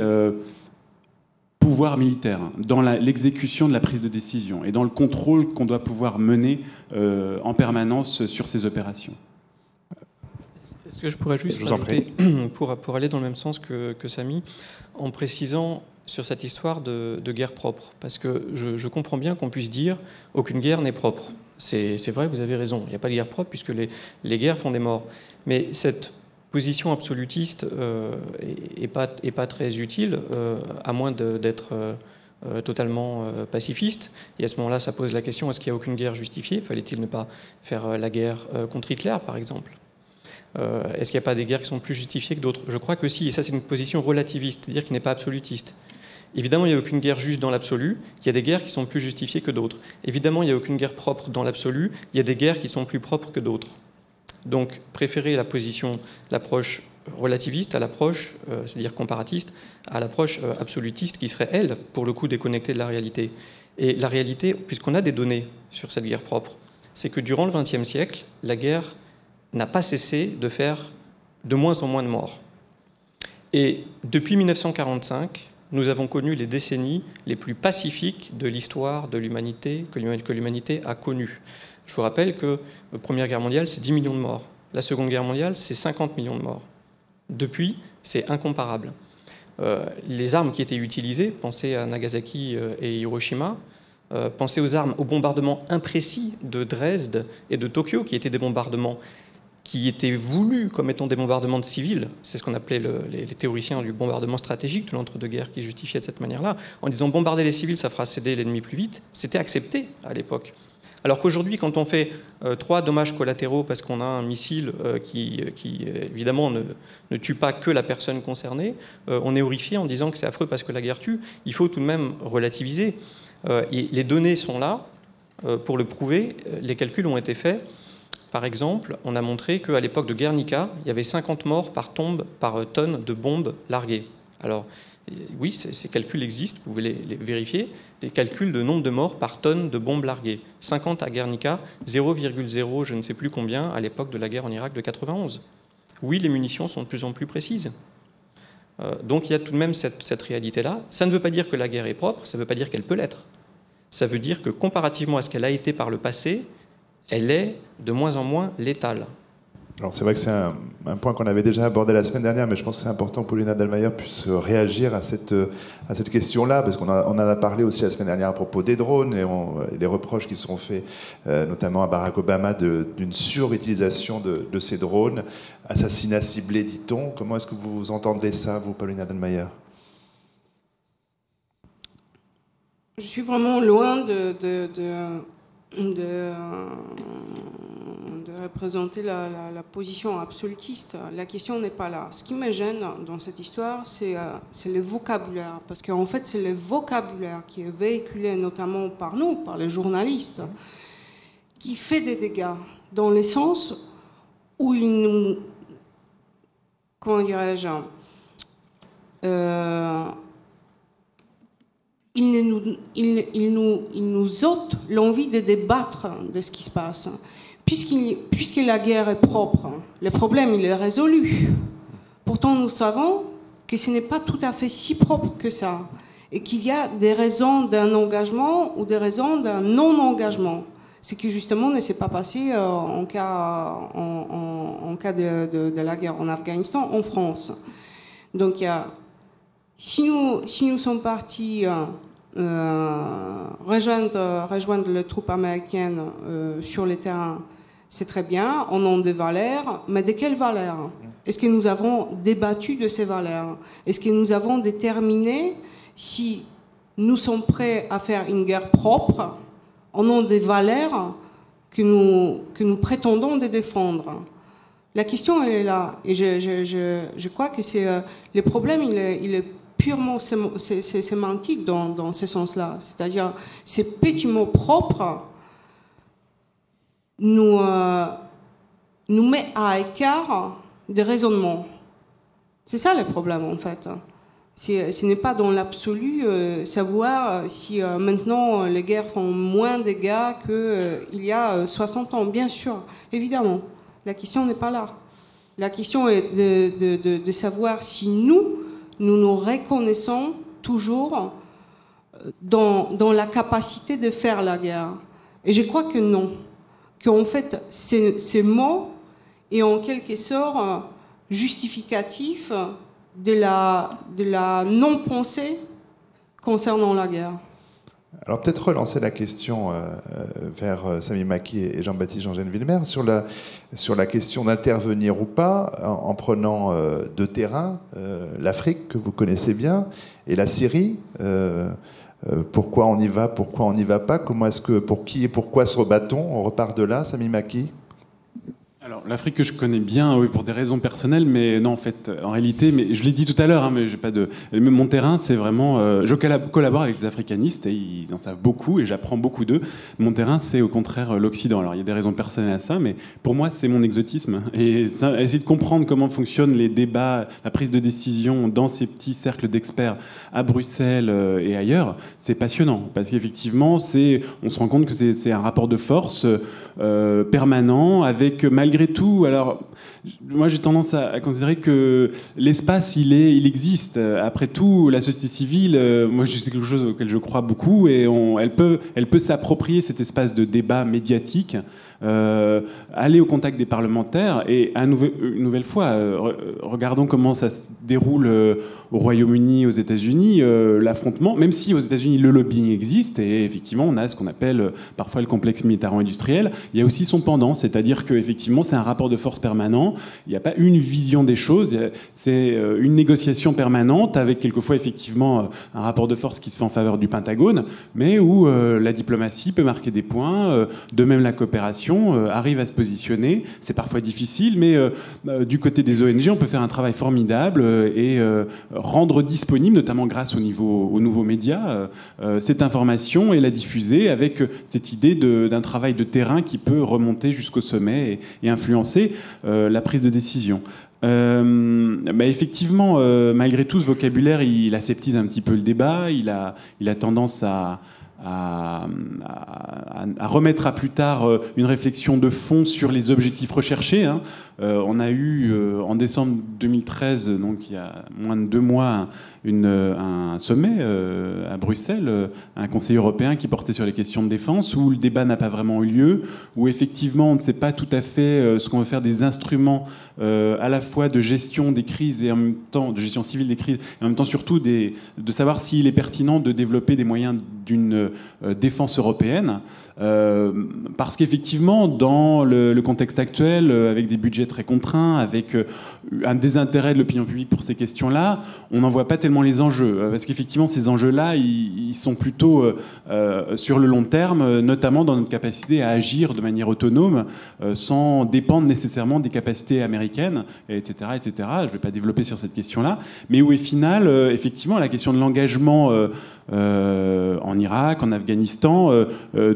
pouvoir militaire, dans l'exécution de la prise de décision et dans le contrôle qu'on doit pouvoir mener en permanence sur ces opérations. Est-ce que je pourrais juste pour, pour aller dans le même sens que, que Samy, en précisant sur cette histoire de, guerre propre Parce que je, comprends bien qu'on puisse dire aucune guerre n'est propre. C'est vrai, vous avez raison. Il n'y a pas de guerre propre puisque les, les, guerres font des morts. Mais cette position absolutiste n'est euh, pas, est pas, très utile, euh, à moins d'être euh, totalement pacifiste. Et à ce moment-là, ça pose la question est-ce qu'il n'y a aucune guerre justifiée? Fallait-il ne pas faire la guerre contre Hitler, par exemple? Est-ce qu'il n'y a pas des guerres qui sont plus justifiées que d'autres? Je crois que si, et ça c'est une position relativiste, c'est-à-dire qui n'est pas absolutiste. Évidemment, il n'y a aucune guerre juste dans l'absolu, il y a des guerres qui sont plus justifiées que d'autres. Évidemment, il n'y a aucune guerre propre dans l'absolu, il y a des guerres qui sont plus propres que d'autres. Donc, préférer la position, l'approche relativiste à l'approche, euh, c'est-à-dire comparatiste, à l'approche euh, absolutiste qui serait, elle, pour le coup, déconnectée de la réalité. Et la réalité, puisqu'on a des données sur cette guerre propre, c'est que durant le XXe siècle, la guerre n'a pas cessé de faire de moins en moins de morts. Et depuis 1945, nous avons connu les décennies les plus pacifiques de l'histoire de l'humanité que l'humanité a connues. Je vous rappelle que la Première Guerre mondiale, c'est 10 millions de morts. La Seconde Guerre mondiale, c'est 50 millions de morts. Depuis, c'est incomparable. Euh, les armes qui étaient utilisées, pensez à Nagasaki euh, et Hiroshima, euh, pensez aux armes, aux bombardements imprécis de Dresde et de Tokyo, qui étaient des bombardements qui étaient voulus comme étant des bombardements de civils, c'est ce qu'on appelait les, théoriciens du bombardement stratégique de l'entre-deux-guerres qui justifiait de cette manière-là, en disant bombarder les civils, ça fera céder l'ennemi plus vite, c'était accepté à l'époque. Alors qu'aujourd'hui, quand on fait euh, trois dommages collatéraux parce qu'on a un missile euh, qui, évidemment, ne, tue pas que la personne concernée, euh, on est horrifié en disant que c'est affreux parce que la guerre tue. Il faut tout de même relativiser. les données sont là pour le prouver. Les calculs ont été faits. Par exemple, on a montré qu'à l'époque de Guernica, il y avait 50 morts par tombe, par tonne de bombes larguées. Alors, oui, ces, calculs existent, vous pouvez les, vérifier, des calculs de nombre de morts par tonne de bombes larguées. 50 à Guernica, 0,0 je ne sais plus combien à l'époque de la guerre en Irak de 91. Oui, les munitions sont de plus en plus précises. Euh, donc il y a tout de même cette, cette réalité-là. Ça ne veut pas dire que la guerre est propre, ça ne veut pas dire qu'elle peut l'être. Ça veut dire que comparativement à ce qu'elle a été par le passé, elle est de moins en moins létale. Alors c'est vrai que c'est un, point qu'on avait déjà abordé la semaine dernière, mais je pense que c'est important que Paulina Dalmayer puisse réagir à cette, question-là, parce qu'on on en a parlé aussi la semaine dernière à propos des drones et, les reproches qui sont faits, euh, notamment à Barack Obama, d'une surutilisation de, ces drones, assassinats ciblés, dit-on. Comment est-ce que vous entendez ça, vous, Paulina Dalmayer Je suis vraiment loin de représenter la, position absolutiste. La question n'est pas là. Ce qui me gêne dans cette histoire, c'est euh, le vocabulaire. Parce qu'en fait, c'est le vocabulaire qui est véhiculé notamment par nous, par les journalistes, qui fait des dégâts. Dans le sens où il nous. Comment dirais-je euh, il nous, il, nous, il nous ôte l'envie de débattre de ce qui se passe. Puisque la guerre est propre, le problème il est résolu. Pourtant, nous savons que ce n'est pas tout à fait si propre que ça, et qu'il y a des raisons d'un engagement ou des raisons d'un non-engagement. Ce qui justement ne s'est pas passé euh, en cas, de, la guerre en Afghanistan, en France. Donc si nous, si nous sommes partis euh, euh, rejoindre, rejoindre les troupes américaines sur le terrain, c'est très bien, on a des valeurs, mais de quelles valeurs Est-ce que nous avons débattu de ces valeurs Est-ce que nous avons déterminé si nous sommes prêts à faire une guerre propre en nom des valeurs que nous, que nous prétendons de défendre La question est là, et je, je, je, crois que c'est le problème, il est, il purement sémantique dans, dans ce sens-là. C'est-à-dire, ces petits mots propres nous, euh, nous met à écart des raisonnements. C'est ça le problème, en fait. Ce n'est pas dans l'absolu euh, savoir si euh, maintenant les guerres font moins de dégâts qu'il y a 60 ans. Bien sûr, évidemment. La question n'est pas là. La question est de, de, de savoir si nous, nous nous reconnaissons toujours euh, dans, dans, la capacité de faire la guerre. Et je crois que non. Qu'en fait, ces, mots est en quelque sorte justificatif de la, non-pensée concernant la guerre. Alors peut-être relancer la question euh, euh, vers euh, Sami Maki et Jean-Baptiste Jean-Gène Villemer sur la, question d'intervenir ou pas en, prenant de terrain l'Afrique que vous connaissez bien et la Syrie. Pourquoi on y va, pourquoi on n'y va pas? Comment est-ce que pour qui et pourquoi se rebattons On repart de là, Sami Maki l'Afrique que je connais bien, oui, pour des raisons personnelles, mais non, en fait, en réalité, mais je l'ai dit tout à l'heure, hein, mais j'ai pas de. Mon terrain, c'est vraiment. Euh, je collabore avec les africanistes et ils en savent beaucoup et j'apprends beaucoup d'eux. Mon terrain, c'est au contraire l'Occident. Alors il y a des raisons personnelles à ça, mais pour moi, c'est mon exotisme et essayer de comprendre comment fonctionnent les débats, la prise de décision dans ces petits cercles d'experts à Bruxelles euh, et ailleurs, c'est passionnant parce qu'effectivement, on se rend compte que c'est un rapport de force euh, permanent avec malgré malgré tout, alors moi j'ai tendance à, considérer que l'espace il existe. Après tout, la société civile, euh, moi c'est quelque chose auquel je crois beaucoup et elle peut s'approprier cet espace de débat médiatique euh, aller au contact des parlementaires et à une nouvelle fois, euh, regardons comment ça se déroule euh, au Royaume-Uni, aux États-Unis, l'affrontement, même si aux États-Unis le lobbying existe et effectivement on a ce qu'on appelle parfois le complexe militaro-industriel, il y a aussi son pendant, c'est-à-dire que effectivement c'est un rapport de force permanent. Il n'y a pas une vision des choses. C'est une négociation permanente avec quelquefois effectivement un rapport de force qui se fait en faveur du Pentagone, mais où la diplomatie peut marquer des points. de même, la coopération arrive à se positionner. C'est parfois difficile, mais du côté des ONG, on peut faire un travail formidable et rendre disponible, notamment grâce aux nouveaux médias, cette information et la diffuser avec cette idée d'un travail de terrain qui peut remonter jusqu'au sommet et, influencer euh, la prise de décision. Euh, bah, effectivement, euh, malgré tout, ce vocabulaire, il, aseptise un petit peu le débat, il a, il a tendance à, à, remettre à plus tard une réflexion de fond sur les objectifs recherchés. Hein. On a eu en décembre 2013, donc il y a moins de deux mois, un sommet euh, à Bruxelles, euh, un conseil européen qui portait sur les questions de défense, où le débat n'a pas vraiment eu lieu, où effectivement on ne sait pas tout à fait euh, ce qu'on veut faire des instruments à la fois de gestion des crises et en même temps de gestion civile des crises, et en même temps surtout de savoir s'il est pertinent de développer des moyens d'une défense européenne. Euh, parce qu'effectivement, dans le, contexte actuel, euh, avec des budgets très contraints, avec euh, un désintérêt de l'opinion publique pour ces questions-là, on n'en voit pas tellement les enjeux. Parce qu'effectivement, ces enjeux-là, ils, sont plutôt sur le long terme, notamment dans notre capacité à agir de manière autonome, sans dépendre nécessairement des capacités américaines, etc. etc. Je ne vais pas développer sur cette question-là, mais où, au final, effectivement, la question de l'engagement en Irak, en Afghanistan,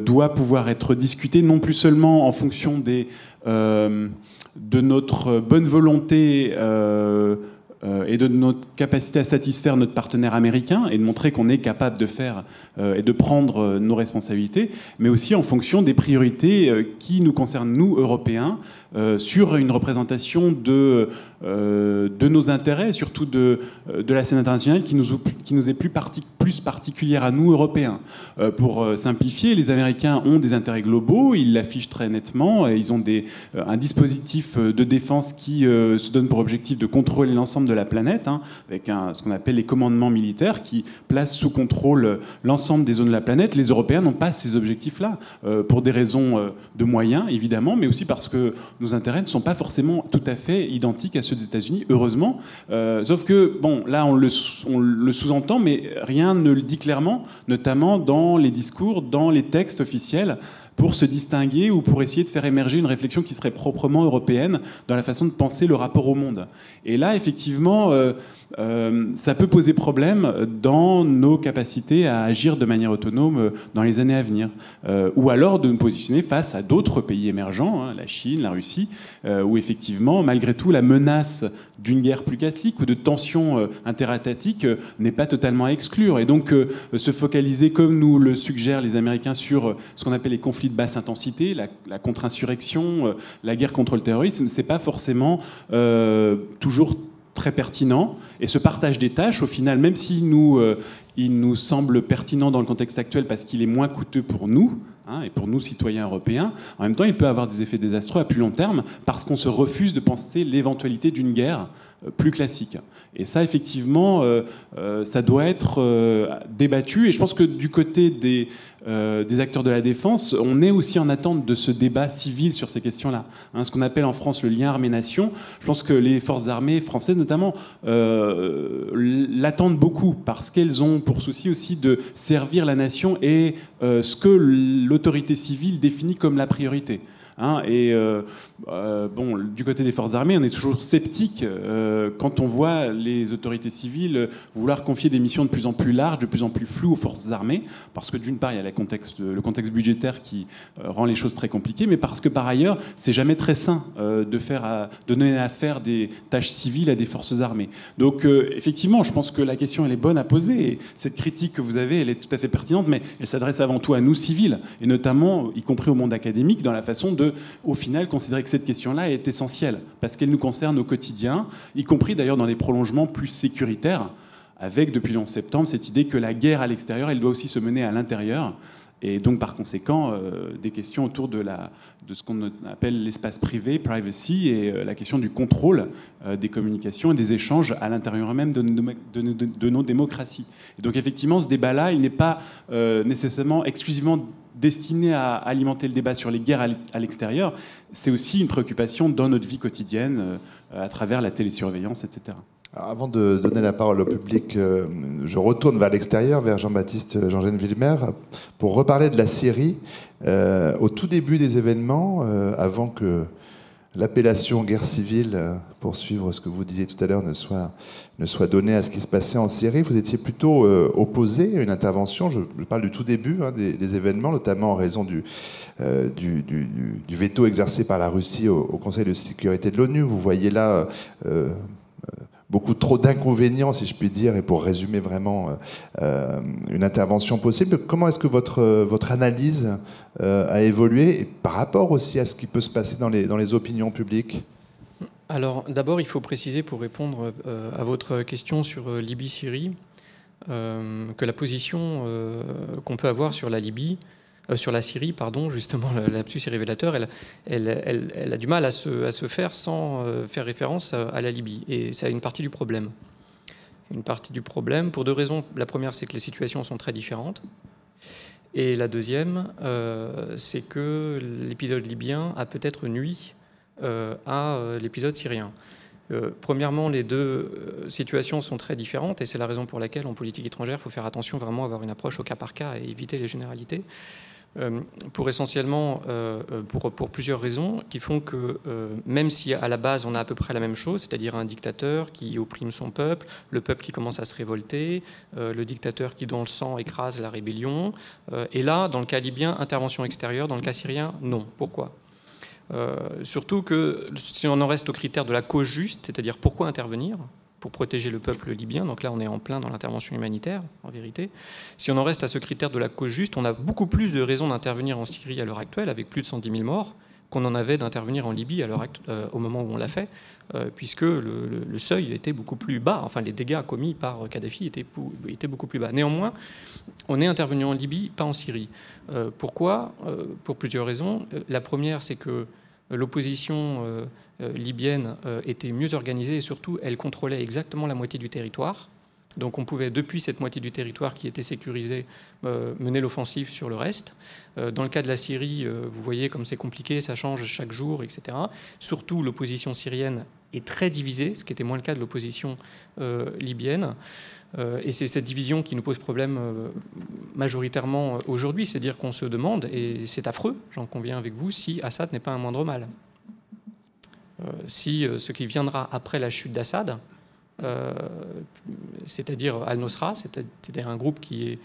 doit pouvoir être discuté non plus seulement en fonction des, euh, de notre bonne volonté euh, euh, et de notre capacité à satisfaire notre partenaire américain et de montrer qu'on est capable de faire et de prendre nos responsabilités, mais aussi en fonction des priorités qui nous concernent, nous, Européens, sur une représentation de, de nos intérêts, surtout de, de la scène internationale, qui nous, qui nous est plus, plus particulière à nous, Européens. Euh, pour simplifier, les Américains ont des intérêts globaux, ils l'affichent très nettement, et ils ont des, un dispositif de défense qui se donne pour objectif de contrôler l'ensemble de la planète, hein, avec ce qu'on appelle les commandements militaires, qui placent sous contrôle l'ensemble des zones de la planète. Les Européens n'ont pas ces objectifs-là, pour des raisons de moyens, évidemment, mais aussi parce que nos intérêts ne sont pas forcément tout à fait identiques à ceux des États-Unis, heureusement. Euh, sauf que, bon, là, on le, sous-entend, mais rien ne le dit clairement, notamment dans les discours, dans les textes officiels pour se distinguer ou pour essayer de faire émerger une réflexion qui serait proprement européenne dans la façon de penser le rapport au monde. Et là, effectivement, euh, euh, ça peut poser problème dans nos capacités à agir de manière autonome euh, dans les années à venir. Euh, ou alors de nous positionner face à d'autres pays émergents, hein, la Chine, la Russie, où effectivement, malgré tout, la menace d'une guerre plus classique ou de tensions interétatiques n'est pas totalement à exclure. Et donc, se focaliser, comme nous le suggèrent les Américains, sur ce qu'on appelle les conflits de basse intensité, la, la contre-insurrection, la guerre contre le terrorisme, c'est pas forcément toujours très pertinent. Et ce partage des tâches, au final, même s'il nous, euh, nous semble pertinent dans le contexte actuel parce qu'il est moins coûteux pour nous, hein, et pour nous, citoyens européens, en même temps, il peut avoir des effets désastreux à plus long terme parce qu'on se refuse de penser l'éventualité d'une guerre euh, plus classique. Et ça, effectivement, euh, ça doit être débattu. Et je pense que du côté des, des, acteurs de la défense, on est aussi en attente de ce débat civil sur ces questions-là. Hein, ce qu'on appelle en France le lien armée-nation. Je pense que les forces armées françaises, notamment, l'attendent beaucoup parce qu'elles ont pour souci aussi de servir la nation et ce que l'autorité civile définit comme la priorité. Hein, et euh, euh, bon, du côté des forces armées, on est toujours sceptique euh, quand on voit les autorités civiles vouloir confier des missions de plus en plus larges, de plus en plus floues aux forces armées, parce que d'une part, il y a le contexte budgétaire qui rend les choses très compliquées, mais parce que par ailleurs, c'est jamais très sain de, à, donner à faire des tâches civiles à des forces armées. Donc, effectivement, je pense que la question, elle est bonne à poser, et cette critique que vous avez, elle est tout à fait pertinente, mais elle s'adresse avant tout à nous civils, et notamment, y compris au monde académique, dans la façon de au final, considérer cette question-là est essentielle, parce qu'elle nous concerne au quotidien, y compris d'ailleurs dans des prolongements plus sécuritaires. Avec depuis le 11 septembre cette idée que la guerre à l'extérieur, elle doit aussi se mener à l'intérieur. Et donc, par conséquent, euh, des questions autour de, ce qu'on appelle l'espace privé, privacy, et euh, la question du contrôle euh, des communications et des échanges à l'intérieur même de, nos démocraties. Donc, effectivement, ce débat-là, il n'est pas nécessairement exclusivement destiné à alimenter le débat sur les guerres à l'extérieur. C'est aussi une préoccupation dans notre vie quotidienne, à travers la télésurveillance, etc. Avant de donner la parole au public, euh, je retourne vers l'extérieur, vers Jean-Baptiste Jean-Gène Villemer, pour reparler de la Syrie. Euh, au tout début des événements, euh, avant que l'appellation guerre civile, pour suivre ce que vous disiez tout à l'heure, ne soit, ne soit donnée à ce qui se passait en Syrie, vous étiez plutôt opposé à une intervention, je, parle du tout début hein, des, événements, notamment en raison du, du, veto exercé par la Russie au Conseil de sécurité de l'ONU. Vous voyez là beaucoup trop d'inconvénients, si je puis dire, et pour résumer vraiment euh, euh, une intervention possible. Comment est-ce que votre, euh, votre analyse a évolué et par rapport aussi à ce qui peut se passer dans les, dans les opinions publiques? Alors d'abord, il faut préciser pour répondre à votre question sur Libye-Syrie que la position qu'on peut avoir sur la Libye euh, sur la Syrie, pardon, justement, le lapsus est révélateur, elle, a du mal à se, à se faire sans euh, faire référence à, la Libye. Et c'est une partie du problème. Une partie du problème, pour deux raisons. La première, c'est que les situations sont très différentes. Et la deuxième, euh, c'est que l'épisode libyen a peut-être nuit à l'épisode syrien. premièrement, les deux situations sont très différentes et c'est la raison pour laquelle en politique étrangère, il faut faire attention vraiment à avoir une approche au cas par cas et éviter les généralités. Euh, pour essentiellement euh, euh, pour, pour, plusieurs raisons qui font que même si à la base on a à peu près la même chose, c'est-à-dire un dictateur qui opprime son peuple, le peuple qui commence à se révolter, le dictateur qui dans le sang écrase la rébellion, et là dans le cas libyen intervention extérieure, dans le cas syrien non. Pourquoi? Surtout que si on en reste au critère de la cause juste, c'est-à-dire pourquoi intervenir, pour protéger le peuple libyen. Donc là, on est en plein dans l'intervention humanitaire, en vérité. Si on en reste à ce critère de la cause juste, on a beaucoup plus de raisons d'intervenir en Syrie à l'heure actuelle, avec plus de 110 000 morts, qu'on en avait d'intervenir en Libye euh, au moment où on l'a fait, euh, puisque le, seuil était beaucoup plus bas. Enfin, les dégâts commis par Kadhafi étaient, étaient beaucoup plus bas. Néanmoins, on est intervenu en Libye, pas en Syrie. Euh, pourquoi? Pour plusieurs raisons. La première, c'est que l'opposition euh, libyenne euh, était mieux organisée et surtout elle contrôlait exactement la moitié du territoire. Donc on pouvait, depuis cette moitié du territoire qui était sécurisée, euh, mener l'offensive sur le reste. Dans le cas de la Syrie, vous voyez comme c'est compliqué, ça change chaque jour, etc. Surtout l'opposition syrienne est très divisée, ce qui était moins le cas de l'opposition libyenne. Et c'est cette division qui nous pose problème majoritairement aujourd'hui, c'est-à-dire qu'on se demande, et c'est affreux, j'en conviens avec vous, si Assad n'est pas un moindre mal. Euh, si euh, ce qui viendra après la chute d'Assad, euh, c'est-à-dire Al-Nosra, c'est-à-dire un groupe qui est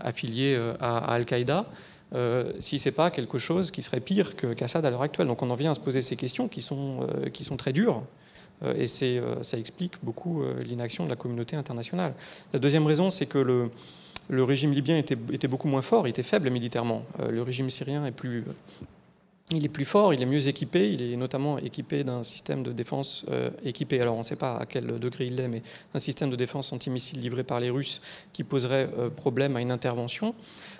affilié à, Al-Qaïda, si ce n'est pas quelque chose qui serait pire qu'Assad à l'heure actuelle. Donc on en vient à se poser ces questions qui sont, qui sont très dures. et ça explique beaucoup l'inaction de la communauté internationale. La deuxième raison, c'est que le, le, régime libyen était, était, beaucoup moins fort, il était faible militairement. le régime syrien est plus, il est plus fort, il est mieux équipé, il est notamment équipé d'un système de défense euh, équipé, alors on ne sait pas à quel degré il l'est, mais un système de défense antimissile livré par les Russes qui poserait euh, problème à une intervention.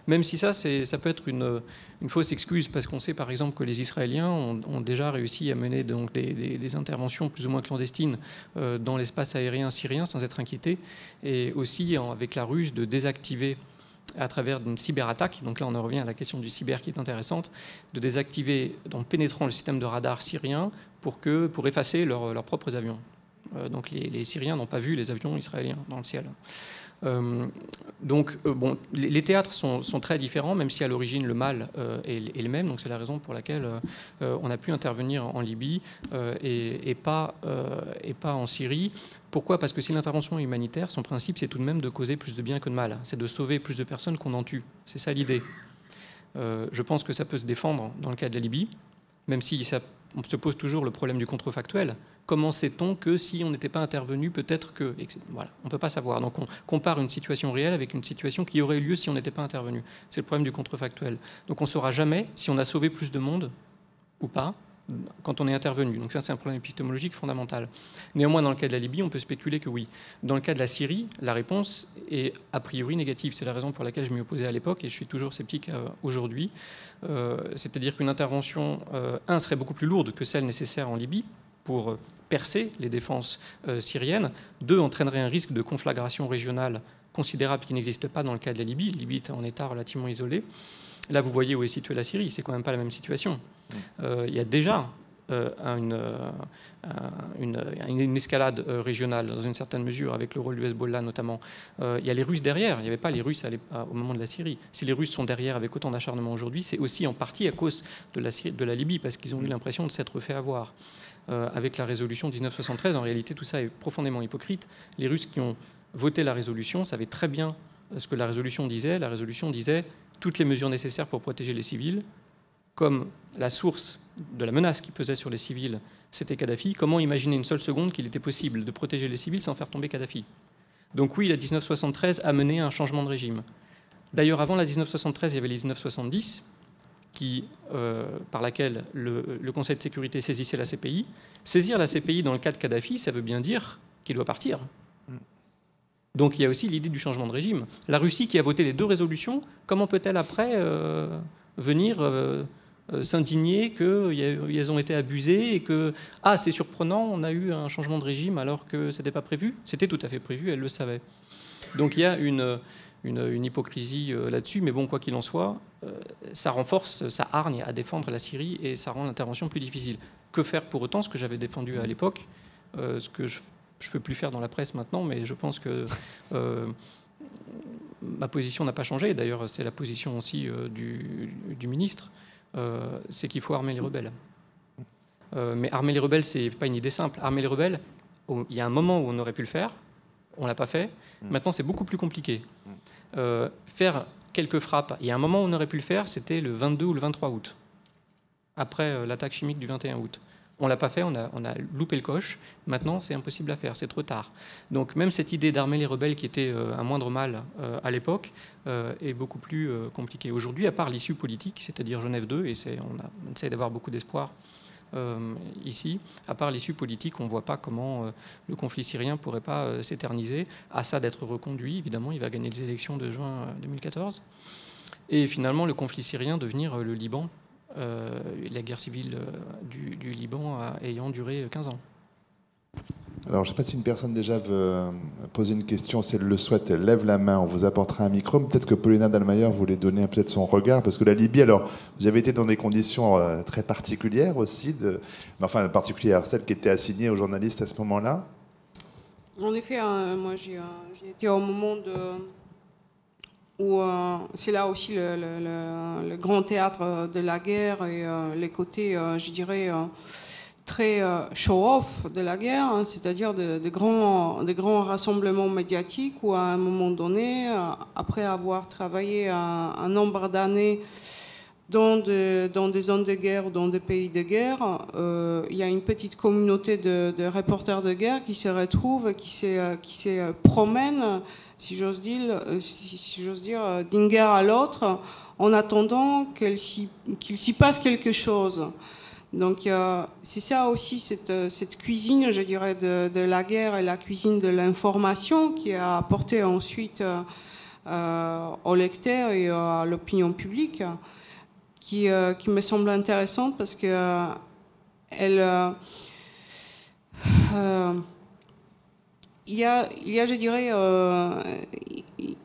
Même si ça, peut être une, fausse excuse, parce qu'on sait par exemple que les Israéliens ont, déjà réussi à mener des, interventions plus ou moins clandestines euh, dans l'espace aérien syrien sans être inquiétés, et aussi avec la Russe de désactiver à travers une cyberattaque, donc là on en revient à la question du cyber qui est intéressante, de désactiver, en pénétrant le système de radar syrien pour, que, pour effacer leurs propres avions. Euh, donc les, Syriens n'ont pas vu les avions israéliens dans le ciel. Euh, donc, euh, bon, les, théâtres sont, très différents, même si à l'origine le mal est, le même. Donc, c'est la raison pour laquelle on a pu intervenir en Libye et, pas, et pas en Syrie. Pourquoi? Parce que si l'intervention est humanitaire, son principe, c'est tout de même de causer plus de bien que de mal. C'est de sauver plus de personnes qu'on en tue. C'est ça l'idée. Euh, je pense que ça peut se défendre dans le cas de la Libye, même si on se pose toujours le problème du contrefactuel. Comment sait-on que si on n'était pas intervenu, peut-être que... Voilà, on ne peut pas savoir. Donc on compare une situation réelle avec une situation qui aurait eu lieu si on n'était pas intervenu. C'est le problème du contrefactuel. Donc on ne saura jamais si on a sauvé plus de monde ou pas, quand on est intervenu. Donc ça, c'est un problème épistémologique fondamental. Néanmoins, dans le cas de la Libye, on peut spéculer que oui. Dans le cas de la Syrie, la réponse est a priori négative. C'est la raison pour laquelle je m'y opposais à l'époque et je suis toujours sceptique euh, aujourd'hui. Euh, c'est-à-dire qu'une intervention, euh, un, serait beaucoup plus lourde que celle nécessaire en Libye pour percer les défenses syriennes. Deux, entraînerait un risque de conflagration régionale considérable qui n'existe pas dans le cas de la Libye. La Libye est en état relativement isolé. Là, vous voyez où est située la Syrie. C'est quand même pas la même situation. Euh, il y a déjà euh, euh, une, escalade régionale dans une certaine mesure avec le rôle du Hezbollah notamment. il y a les Russes derrière. Il n'y avait pas les Russes au moment de la Syrie. Si les Russes sont derrière avec autant d'acharnement aujourd'hui, c'est aussi en partie à cause de la, de la Libye parce qu'ils ont eu l'impression de s'être fait avoir. avec la résolution 1973, en réalité, tout ça est profondément hypocrite. Les Russes qui ont voté la résolution savaient très bien ce que la résolution disait. La résolution disait toutes les mesures nécessaires pour protéger les civils, comme la source de la menace qui pesait sur les civils, c'était Kadhafi, comment imaginer une seule seconde qu'il était possible de protéger les civils sans faire tomber Kadhafi? Donc oui, la 1973 a mené à un changement de régime. D'ailleurs, avant la 1973, il y avait les 1970, qui, euh, par laquelle le, le, Conseil de sécurité saisissait la CPI. Saisir la CPI dans le cas de Kadhafi, ça veut bien dire qu'il doit partir. Donc il y a aussi l'idée du changement de régime. La Russie qui a voté les deux résolutions, comment peut-elle après euh, venir euh, euh, s'indigner qu'elles ont été abusées et que, ah c'est surprenant, on a eu un changement de régime alors que ce n'était pas prévu C'était tout à fait prévu, elle le savait. Donc il y a une, une, hypocrisie là-dessus, mais bon, quoi qu'il en soit, ça renforce, ça hargne à défendre la Syrie et ça rend l'intervention plus difficile. Que faire pour autant, ce que j'avais défendu à l'époque, ce que je ne peux plus faire dans la presse maintenant, mais je pense que euh, ma position n'a pas changé. D'ailleurs, c'est la position aussi euh, du, ministre. Euh, c'est qu'il faut armer les rebelles. mais armer les rebelles, c'est pas une idée simple. Armer les rebelles, il y a un moment où on aurait pu le faire, on l'a pas fait. Mm. Maintenant, c'est beaucoup plus compliqué. Mm. faire quelques frappes, il y a un moment où on aurait pu le faire, c'était le 22 ou le 23 août, après l'attaque chimique du 21 août. On l'a pas fait, on a, loupé le coche. Maintenant, c'est impossible à faire, c'est trop tard. Donc même cette idée d'armer les rebelles, qui était euh, un moindre mal euh, à l'époque, euh, est beaucoup plus compliquée. Aujourd'hui, à part l'issue politique, c'est-à-dire Genève 2, et on, a, on essaie d'avoir beaucoup d'espoir ici, à part l'issue politique, on ne voit pas comment le conflit syrien pourrait pas s'éterniser. Assad d'être reconduit, évidemment, il va gagner les élections de juin 2014. Et finalement, le conflit syrien devenir le Liban la guerre civile euh, du, Liban ayant duré 15 ans. Alors, je ne sais pas si une personne déjà veut euh, poser une question, si elle le souhaite, elle lève la main, on vous apportera un micro. Peut-être que Paulina Dalmayer voulait donner peut-être son regard, parce que la Libye, alors, vous avez été dans des conditions très particulières aussi, de, enfin particulières, celles qui étaient assignées aux journalistes à ce moment-là En effet, moi j'ai été au moment de où euh, c'est là aussi le, grand théâtre de la guerre et euh, les côtés, euh, je dirais, très show-off de la guerre, hein, c'est-à-dire de, grands, de grands rassemblements médiatiques où à un moment donné, après avoir travaillé un, nombre d'années dans, des zones de guerre ou dans des pays de guerre, il y a une petite communauté de, reporters de guerre qui se retrouvent, qui se, qui se promènent si j'ose dire, euh, euh, d'une guerre à l'autre, en attendant qu'il s'y passe quelque chose. Donc c'est ça aussi, cette, cuisine, je dirais, de, la guerre et la cuisine de l'information qui a apporté ensuite euh, aux lecteurs et à l'opinion publique, qui, qui, me semble intéressante parce que elle il y, a, il y a, je dirais, euh,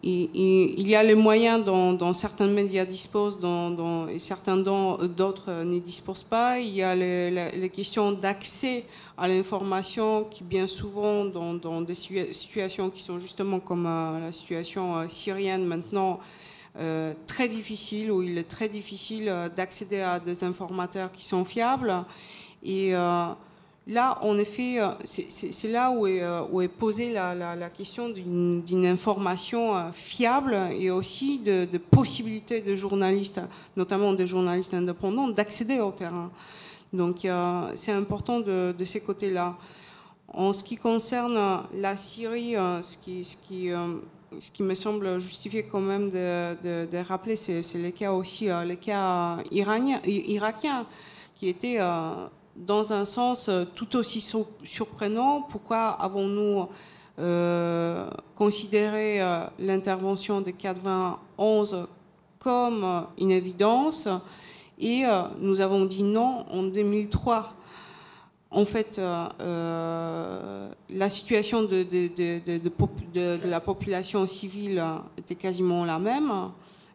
il, y a les moyens dont, certains médias disposent dont, et certains d'autres n'y disposent pas. Il y a les, questions d'accès à l'information qui, bien souvent, dans, des situations qui sont justement comme euh, la situation euh, syrienne maintenant, très difficiles, où il est très difficile d'accéder à des informateurs qui sont fiables. Et Là, en effet, euh, c'est là où est, euh, posée la, question d'une information euh, fiable et aussi de, possibilités de journalistes, notamment des journalistes indépendants, d'accéder au terrain. Donc, c'est important de, ces côtés-là. En ce qui concerne la Syrie, ce qui, ce qui, ce qui me semble justifié quand même de, rappeler, c'est les cas aussi, les cas iraniens, irakiens qui était dans un sens tout aussi surprenant. Pourquoi avons-nous considéré l'intervention de 91 comme une évidence? Et nous avons dit non en 2003 en fait, euh, euh, la situation de, la population civile était quasiment la même.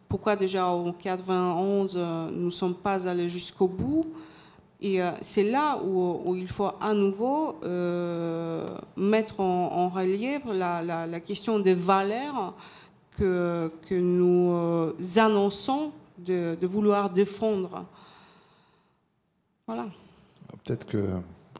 Pourquoi déjà en 91 nous ne sommes pas allés jusqu'au bout? Et euh, c'est là où, il faut à nouveau mettre en, relief la, question des valeurs que nous annonçons de, vouloir défendre. Voilà. Peut-être que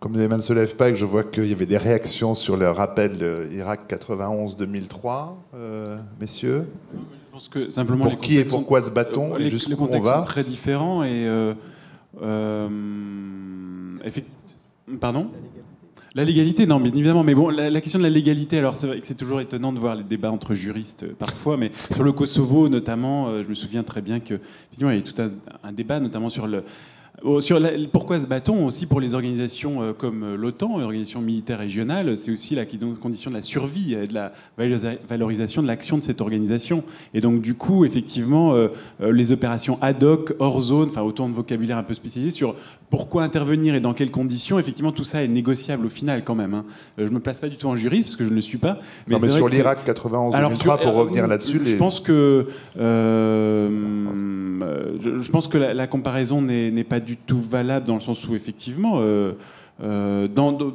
comme les mains ne se lèvent pas et que je vois qu'il y avait des réactions sur le rappel de Irak 91-2003, euh, messieurs je pense que simplement Pour qui et pourquoi se bat-on et jusqu'où on va sont très différents et euh, euh, pardon? La légalité, non, bien évidemment. Mais bon, la, question de la légalité, alors c'est vrai que c'est toujours étonnant de voir les débats entre juristes parfois, mais sur le Kosovo notamment, je me souviens très bien que il y a eu tout un débat, notamment sur le, sur pourquoi se bat-on aussi pour les organisations euh, comme euh, l'OTAN, organisation militaire régionale C'est aussi la condition de la survie et de la valorisation de l'action de cette organisation. Et donc, du coup, effectivement, euh, les opérations ad hoc, hors zone, enfin, autant de vocabulaire un peu spécialisé sur pourquoi intervenir et dans quelles conditions, effectivement, tout ça est négociable au final quand même. Hein. Je ne me place pas du tout en juriste parce que je ne le suis pas. Mais, non, mais sur l'Irak 91-2003, pour revenir là-dessus. Je pense que, je, pense que la, la comparaison n'est pas du tout valable dans le sens où effectivement, euh, euh,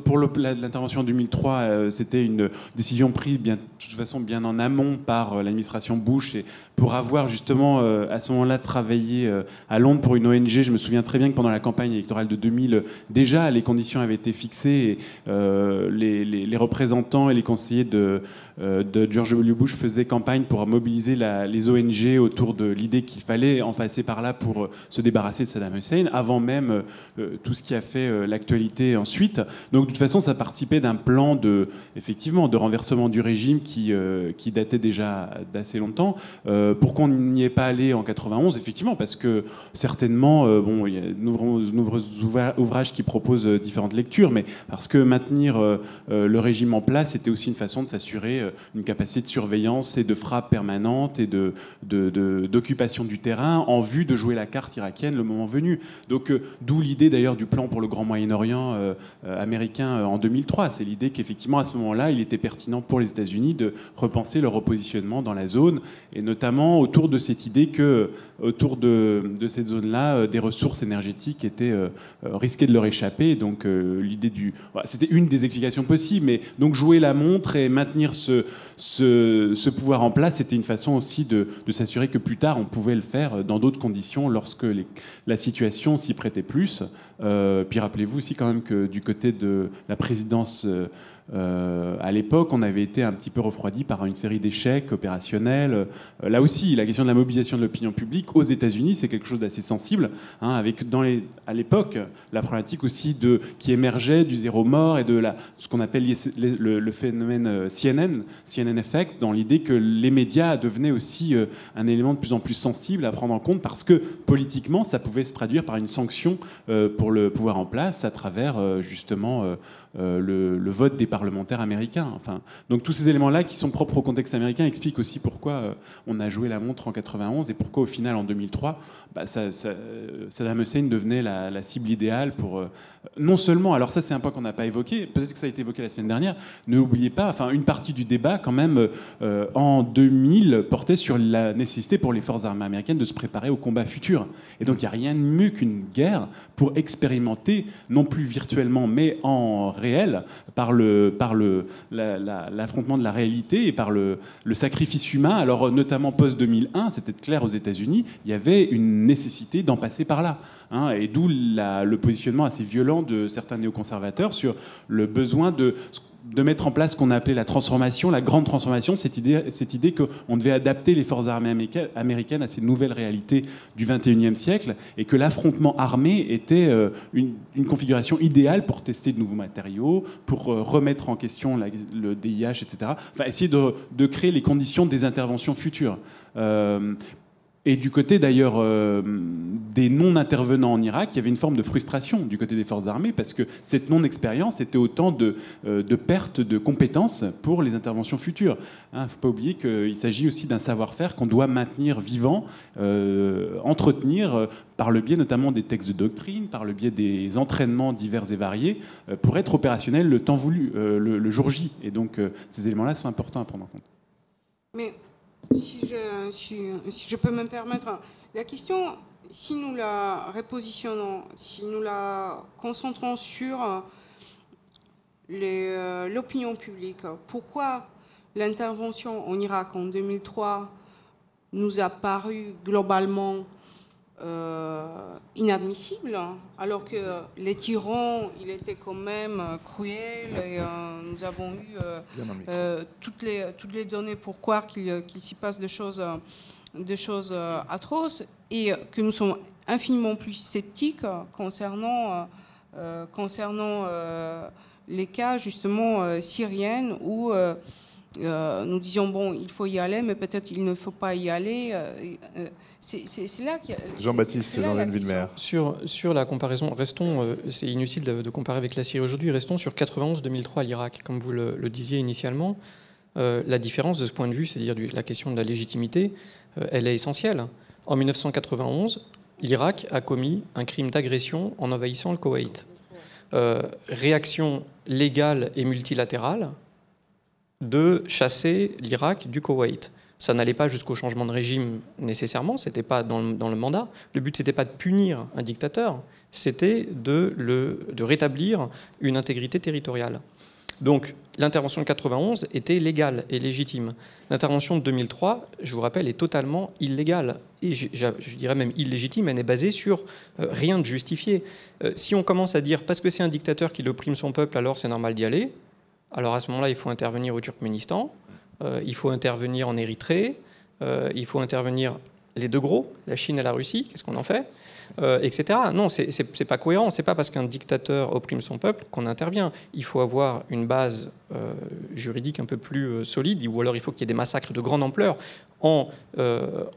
pour l'intervention en 2003, euh, c'était une décision prise bien, de toute façon bien en amont par l'administration Bush et pour avoir justement à ce moment-là travaillé à Londres pour une ONG. Je me souviens très bien que pendant la campagne électorale de 2000, déjà les conditions avaient été fixées et les, les, représentants et les conseillers de, de, George W. Bush faisaient campagne pour mobiliser les ONG autour de l'idée qu'il fallait en passer par là pour se débarrasser de Saddam Hussein, avant même tout ce qui a fait l'actualité ensuite. Donc de toute façon, ça participait d'un plan de, effectivement, de renversement du régime qui, euh, qui datait déjà d'assez longtemps. Euh, pourquoi on n'y est pas allé en 91 Effectivement, parce que certainement, euh, bon, il y a de nombreux ouvrages qui proposent différentes lectures, mais parce que maintenir le régime en place, c'était aussi une façon de s'assurer une capacité de surveillance et de frappe permanente et de, d'occupation du terrain en vue de jouer la carte irakienne le moment venu. Donc, d'où l'idée d'ailleurs du plan pour le Grand Moyen-Orient euh, euh, américain euh, en 2003. C'est l'idée qu'effectivement, à ce moment-là, il était pertinent pour les États-Unis de repenser leur repositionnement dans la zone, et notamment autour de cette idée que, autour de, cette zone-là, des ressources énergétiques étaient risquées de leur échapper. Donc, l'idée du. C'était une des explications possibles, mais donc jouer la montre et maintenir ce, ce, pouvoir en place, c'était une façon aussi de, s'assurer que plus tard, on pouvait le faire dans d'autres conditions lorsque la situation s'y prêtait plus. puis rappelez-vous aussi quand même que du côté de la présidence euh, à l'époque, on avait été un petit peu refroidi par une série d'échecs opérationnels. Euh, là aussi, la question de la mobilisation de l'opinion publique aux États-Unis, c'est quelque chose d'assez sensible, hein, avec à l'époque la problématique aussi de qui émergeait du zéro mort et de ce qu'on appelle le, phénomène euh, CNN, CNN effect, dans l'idée que les médias devenaient aussi un élément de plus en plus sensible à prendre en compte parce que politiquement, ça pouvait se traduire par une sanction pour le pouvoir en place à travers justement le, le vote des parlementaires américains. Enfin, donc tous ces éléments-là qui sont propres au contexte américain expliquent aussi pourquoi euh, on a joué la montre en 91 et pourquoi au final en 2003, bah, ça, Saddam Hussein devenait la, cible idéale pour euh, non seulement, alors ça c'est un point qu'on n'a pas évoqué, peut-être que ça a été évoqué la semaine dernière, ne oubliez pas, enfin une partie du débat quand même euh, en 2000 portait sur la nécessité pour les forces armées américaines de se préparer au combat futur. Et donc il n'y a rien de mieux qu'une guerre pour expérimenter, non plus virtuellement mais en réel, par le par l'affrontement de la réalité et par le, sacrifice humain. Alors notamment post-2001, c'était clair aux États-Unis, il y avait une nécessité d'en passer par là. Hein, et d'où le positionnement assez violent de certains néoconservateurs sur le besoin de de mettre en place ce qu'on a appelé la transformation, la grande transformation, cette idée, cette idée qu'on devait adapter les forces armées américaines à ces nouvelles réalités du 21e siècle et que l'affrontement armé était euh, une, configuration idéale pour tester de nouveaux matériaux, pour euh, remettre en question le DIH, etc. Enfin, essayer de, créer les conditions des interventions futures. Euh, Et du côté d'ailleurs euh, des non-intervenants en Irak, il y avait une forme de frustration du côté des forces armées parce que cette non-expérience était autant de, euh, de pertes de compétences pour les interventions futures. Il hein, ne faut pas oublier qu'il s'agit aussi d'un savoir-faire qu'on doit maintenir vivant, euh, entretenir par le biais notamment des textes de doctrine, par le biais des entraînements divers et variés, pour être opérationnel le temps voulu, le, jour J. Et donc ces éléments-là sont importants à prendre en compte. Si je, si, je, peux me permettre, la question, si nous la repositionnons, si nous la concentrons sur euh, l'opinion publique, pourquoi l'intervention en Irak en 2003 nous a paru globalement euh, inadmissible, alors que les tyrans, il était quand même cruel et euh, nous avons eu euh, toutes, les, toutes les données pour croire qu'il s'y passe des choses, des choses atroces et que nous sommes infiniment plus sceptiques concernant, concernant les cas justement syriennes où nous disions bon, il faut y aller, mais peut-être il ne faut pas y aller. C'est là qu'il Jean-Baptiste Jean Sur, sur la comparaison, restons, euh, c'est inutile de, comparer avec la Syrie aujourd'hui, restons sur 91-2003 l'Irak, comme vous le, disiez initialement. Euh, la différence de ce point de vue, c'est-à-dire la question de la légitimité, euh, elle est essentielle. En 1991, l'Irak a commis un crime d'agression en envahissant le Koweït. réaction légale et multilatérale de chasser l'Irak du Koweït. Ça n'allait pas jusqu'au changement de régime nécessairement, c'était pas dans le, mandat. Le but, c'était pas de punir un dictateur, c'était de, de rétablir une intégrité territoriale. Donc l'intervention de 91 était légale et légitime. L'intervention de 2003, je vous rappelle, est totalement illégale. Et je, dirais même illégitime, elle est basée sur euh, rien de justifié. Euh, si on commence à dire parce que c'est un dictateur qui opprime son peuple, alors c'est normal d'y aller, alors à ce moment-là, il faut intervenir au Turkménistan. Euh, il faut intervenir en Érythrée, euh, il faut intervenir les deux gros, la Chine et la Russie, qu'est-ce qu'on en fait euh, etc. Non, c'est pas cohérent. C'est pas parce qu'un dictateur opprime son peuple qu'on intervient. Il faut avoir une base juridique un peu plus solide, ou alors il faut qu'il y ait des massacres de grande ampleur. En,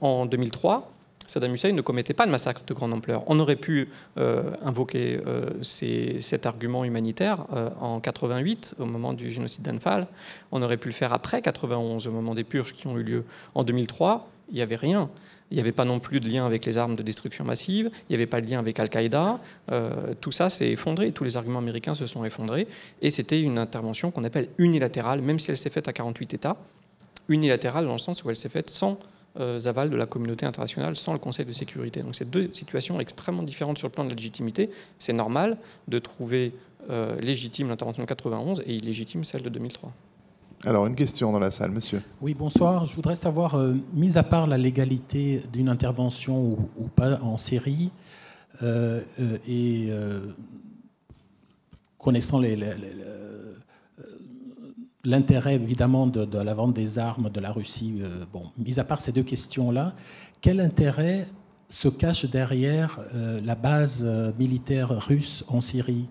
en 2003, Saddam Hussein ne commettait pas de massacre de grande ampleur. On aurait pu euh, invoquer euh, cet argument humanitaire euh, en 88, au moment du génocide d'Anfal. On aurait pu le faire après 91, au moment des purges qui ont eu lieu en 2003. Il n'y avait rien. Il n'y avait pas non plus de lien avec les armes de destruction massive. Il n'y avait pas de lien avec Al-Qaïda. tout ça s'est effondré. Tous les arguments américains se sont effondrés. Et c'était une intervention qu'on appelle unilatérale, même si elle s'est faite à 48 États. Unilatérale dans le sens où elle s'est faite sans aval de la communauté internationale sans le Conseil de sécurité. Donc c'est deux situations extrêmement différentes sur le plan de la légitimité. C'est normal de trouver euh, légitime l'intervention de 91 et illégitime celle de 2003. Alors, une question dans la salle, monsieur. Oui, bonsoir. Je voudrais savoir, euh, mis à part la légalité d'une intervention ou, pas en série, et connaissant les, l'intérêt évidemment de, la vente des armes de la Russie, euh, bon, mis à part ces deux questions-là, quel intérêt se cache derrière euh, la base euh, militaire russe en Syrie?